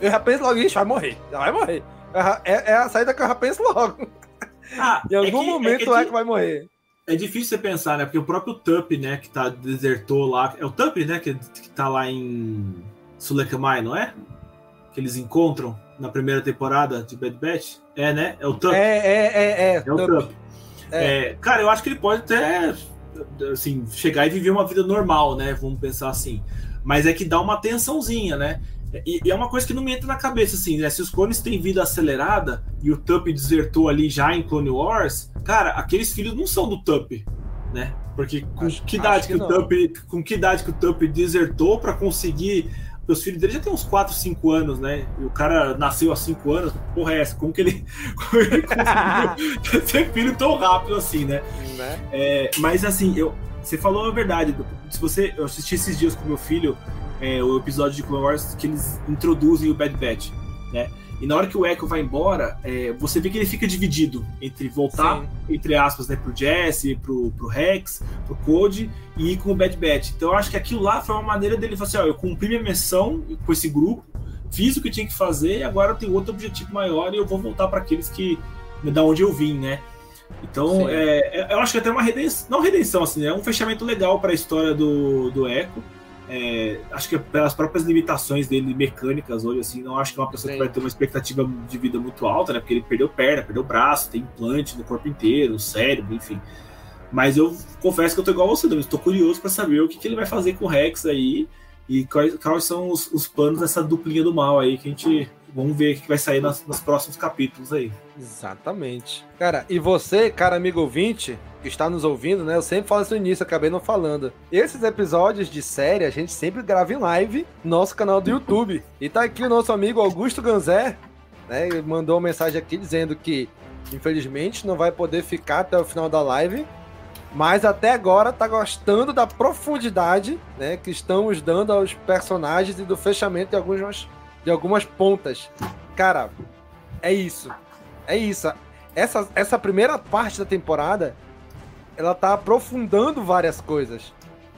Eu já penso logo, ixi, vai morrer. Já vai morrer. É, é a saída que eu já penso logo. Ah, Em algum é que- momento é que o Echo vai morrer. É difícil você pensar, né? Porque o próprio Tup, né, que tá desertou lá. É o Tup, né? Que, que tá lá em Sulekamai, não é? Que eles encontram na primeira temporada de Bad Batch. É, né? É o Tup. É, é, é, é. É o Tup. Trump. É, cara, eu acho que ele pode até assim, chegar e viver uma vida normal, né? Vamos pensar assim. Mas é que dá uma tensãozinha, né? E, e é uma coisa que não me entra na cabeça, assim, né? Se os clones têm vida acelerada e o Tup desertou ali já em Clone Wars, cara, aqueles filhos não são do Tup, né? Porque com Acho- que idade que, que o. Tup, com que idade que o Tup desertou para conseguir os filhos dele já tem uns 4, 5 anos, né? E o cara nasceu há 5 anos. Porra, é essa? Como que ele, como ele conseguiu ter filho tão rápido assim, né? Né? É, mas assim, eu, você falou a verdade. Se você, eu assisti esses dias com meu filho é, o episódio de Clone Wars que eles introduzem o Bad Batch, né? E na hora que o Echo vai embora, é, você vê que ele fica dividido entre voltar, Sim. entre aspas, né, pro Jesse, pro, pro Rex, pro Code e ir com o Bad Batch. Então eu acho que aquilo lá foi uma maneira dele falar assim: ó, eu cumpri minha missão com esse grupo, fiz o que eu tinha que fazer, agora eu tenho outro objetivo maior e eu vou voltar para aqueles que. da onde eu vim, né? Então, é, é- eu acho que até uma redenção, não redenção, assim, é um fechamento legal para a história do, do Echo. É, acho que pelas próprias limitações dele mecânicas hoje, assim, não acho que é uma pessoa Sim. que vai ter uma expectativa de vida muito alta, né? Porque ele perdeu perna, perdeu braço, tem implante no corpo inteiro, cérebro, enfim. Mas eu confesso que eu tô igual a você, Douglas. Tô curioso para saber o que, que ele vai fazer com o Rex aí e quais, quais são os, os planos dessa duplinha do mal aí que a gente. Vamos ver o que vai sair nas- nos próximos capítulos aí. Exatamente. Cara, e você, cara amigo ouvinte, está nos ouvindo, né? Eu sempre falo isso no início, acabei não falando. Esses episódios de série a gente sempre grava em live no nosso canal do YouTube. E tá aqui o nosso amigo Augusto Ganzé, né? Ele mandou uma mensagem aqui dizendo que, infelizmente, não vai poder ficar até o final da live. Mas até agora tá gostando da profundidade, né, que estamos dando aos personagens e do fechamento de algumas, de algumas pontas. Cara, é isso. É isso. Essa, essa primeira parte da temporada, ela tá aprofundando várias coisas,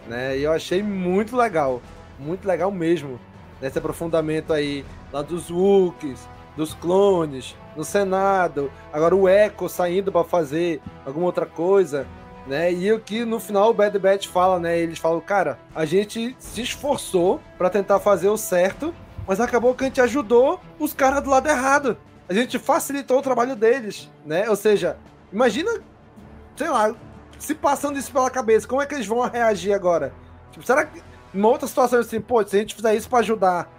né? E eu achei muito legal, muito legal mesmo, esse aprofundamento aí lá dos Wookiees, dos clones, no Senado, agora o Echo saindo para fazer alguma outra coisa, né? E o que no final o Bad Batch fala, né? Eles falam, cara, a gente se esforçou para tentar fazer o certo, mas acabou que a gente ajudou os caras do lado errado. A gente facilitou o trabalho deles, né? Ou seja, imagina, sei lá, se passando isso pela cabeça, como é que eles vão reagir agora? Tipo, será que numa outra situação assim, pô, se a gente fizer isso para ajudar,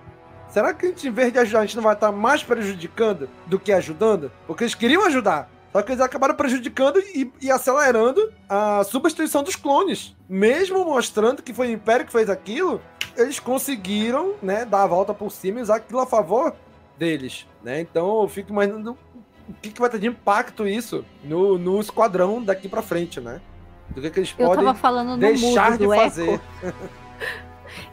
será que a gente, em vez de ajudar, a gente não vai estar mais prejudicando do que ajudando? Porque eles queriam ajudar. Só que eles acabaram prejudicando e, e acelerando a substituição dos clones. Mesmo mostrando que foi o Império que fez aquilo, eles conseguiram, né, dar a volta por cima e usar aquilo a favor deles, né? Então eu fico imaginando que, que vai ter de impacto isso no, no esquadrão daqui pra frente, né? Do que, que eles Eu podem deixar de fazer.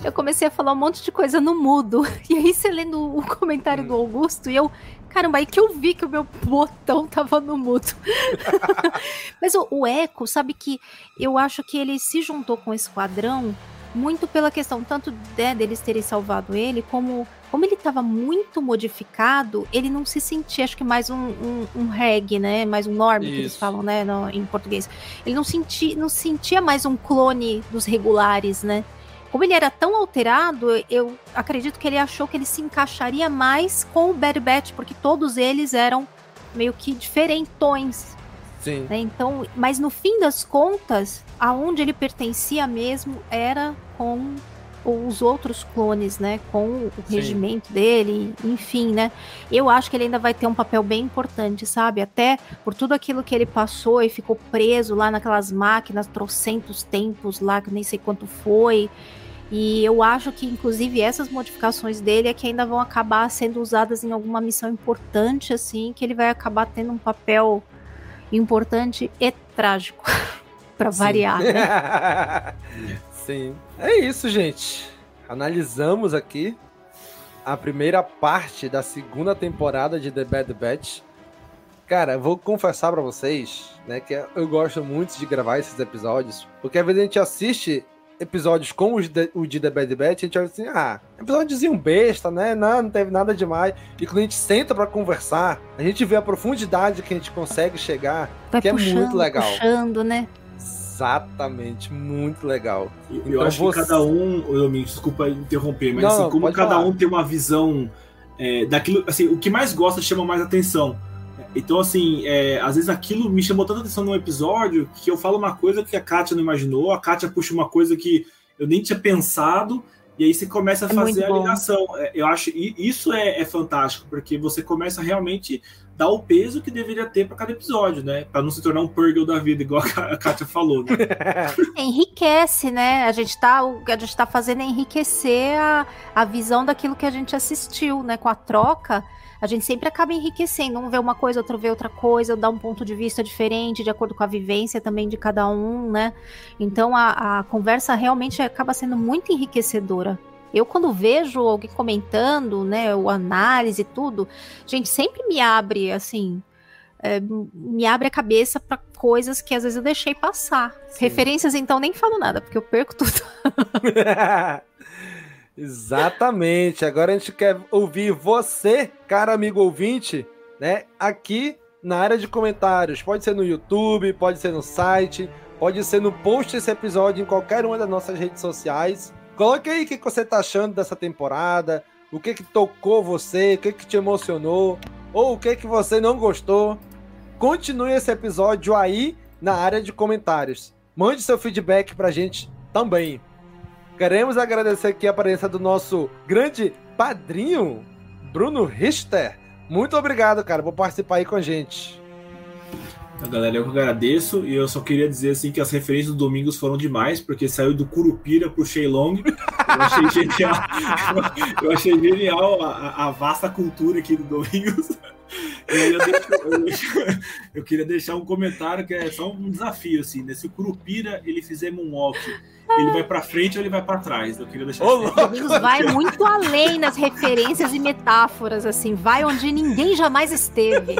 Eu comecei a falar um monte de coisa no mudo. E aí você lendo o comentário Hum. do Augusto e eu. Caramba, aí que eu vi que o meu botão tava no mudo. Mas o, o Eco, sabe que eu acho que ele se juntou com o esquadrão muito pela questão tanto né, deles terem salvado ele, como como ele estava muito modificado, ele não se sentia, acho que mais um, um, um reggae, né? Mais um norm, que eles falam, né? No, em português. Ele não sentia, não sentia mais um clone dos regulares, né? Como ele era tão alterado, eu acredito que ele achou que ele se encaixaria mais com o Bad Batch, porque todos eles eram meio que diferentões. Sim. Né? Então, mas no fim das contas, aonde ele pertencia mesmo era com os outros clones, né, com o Sim. regimento dele, enfim, né? Eu acho que ele ainda vai ter um papel bem importante, sabe? Até por tudo aquilo que ele passou e ficou preso lá naquelas máquinas trocentos tempos lá, que nem sei quanto foi. E eu acho que, inclusive, essas modificações dele é que ainda vão acabar sendo usadas em alguma missão importante, assim, que ele vai acabar tendo um papel importante e trágico. para variar, né? Sim. É isso, gente. Analisamos aqui a primeira parte da segunda temporada de The Bad Batch. Cara, vou confessar para vocês, né, que eu gosto muito de gravar esses episódios, porque às vezes a gente assiste episódios como o de The Bad Batch, a gente vai assim, ah, episódiozinho besta, né? Não, não teve nada demais. E quando a gente senta para conversar, a gente vê a profundidade que a gente consegue chegar, vai que puxando, é muito legal. Puxando, né? Exatamente, muito legal. Eu então, acho você... que cada um, eu me desculpa interromper, mas não, assim, como cada falar. um tem uma visão é, daquilo, assim, o que mais gosta chama mais atenção. Então, assim, é, às vezes aquilo me chamou tanta atenção num episódio que eu falo uma coisa que a Kátia não imaginou, a Kátia puxa uma coisa que eu nem tinha pensado, e aí você começa a é fazer a ligação. É, eu acho isso é, é fantástico, porque você começa realmente dar o peso que deveria ter para cada episódio, né? Para não se tornar um Purgle da vida, igual a Kátia falou. Né? Enriquece, né? A gente tá, o que a gente tá fazendo é enriquecer a, a visão daquilo que a gente assistiu, né? Com a troca, a gente sempre acaba enriquecendo. Um vê uma coisa, outro vê outra coisa, dá um ponto de vista diferente, de acordo com a vivência também de cada um, né? Então a, a conversa realmente acaba sendo muito enriquecedora. Eu, quando vejo alguém comentando, né, o análise e tudo, gente, sempre me abre, assim, é, me abre a cabeça para coisas que às vezes eu deixei passar. Sim. Referências, então, nem falo nada, porque eu perco tudo. Exatamente. Agora a gente quer ouvir você, cara amigo ouvinte, né? Aqui na área de comentários. Pode ser no YouTube, pode ser no site, pode ser no post desse episódio em qualquer uma das nossas redes sociais. Coloque aí o que você tá achando dessa temporada, o que que tocou você, o que que te emocionou, ou o que que você não gostou. Continue esse episódio aí na área de comentários. Mande seu feedback pra gente também. Queremos agradecer aqui a presença do nosso grande padrinho, Bruno Richter. Muito obrigado, cara, por participar aí com a gente. A galera, eu agradeço e eu só queria dizer assim que as referências do Domingos foram demais, porque saiu do Curupira pro Sheilong. Eu achei genial. eu achei genial a, a, vasta cultura aqui do Domingos. Eu, deixo, eu, eu, queria deixar um comentário que é só um desafio assim, né? Se o Curupira ele fizer moonwalk, ele vai para frente ou ele vai para trás? Eu queria deixar. Oh, assim. Vai muito além nas referências e metáforas assim, vai onde ninguém jamais esteve.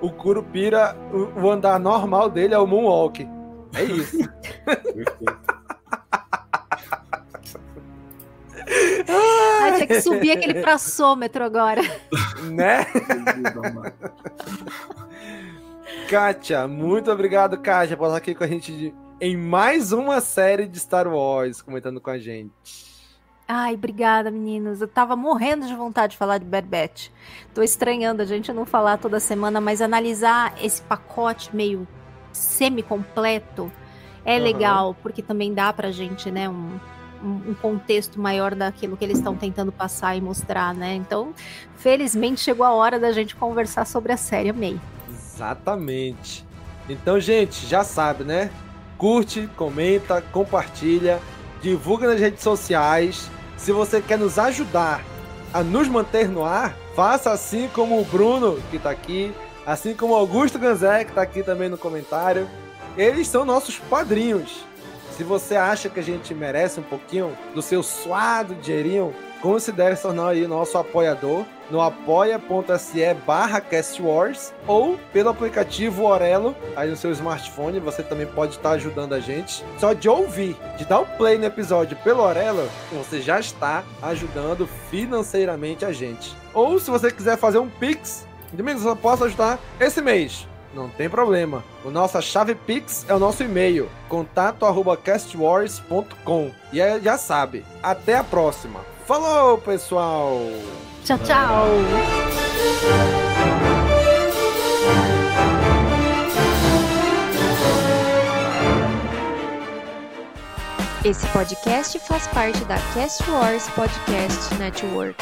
o Curupira, o, o andar normal dele é o Moonwalk. É isso. Ah, tinha que subir aquele praçômetro agora. Né? Kátia, muito obrigado, Kátia, por estar aqui com a gente em mais uma série de Star Wars, comentando com a gente. Ai, obrigada, meninos. Eu tava morrendo de vontade de falar de Bad Batch. Tô estranhando a gente não falar toda semana, mas analisar esse pacote meio semi-completo é uhum. legal, porque também dá pra gente, né, um, um contexto maior daquilo que eles estão tentando passar e mostrar, né? Então, felizmente chegou a hora da gente conversar sobre a série May. Exatamente. Então, gente, já sabe, né? Curte, comenta, compartilha, divulga nas redes sociais se você quer nos ajudar a nos manter no ar, faça assim como o Bruno, que está aqui, assim como o Augusto Ganzé, que está aqui também no comentário. Eles são nossos padrinhos. Se você acha que a gente merece um pouquinho do seu suado dinheirinho, considere se tornar aí nosso apoiador no apoia.se barra castwars ou pelo aplicativo Orelo aí no seu smartphone, você também pode estar ajudando a gente. Só de ouvir, de dar um play no episódio pelo Orelo, você já está ajudando financeiramente a gente. Ou se você quiser fazer um Pix, Domingos, eu posso ajudar esse mês. Não tem problema. O nossa chave Pix é o nosso e-mail, contato@castwars.com. E aí já sabe. Até a próxima. Falou, pessoal. Tchau, tchau. Esse podcast faz parte da Cast Wars Podcast Network.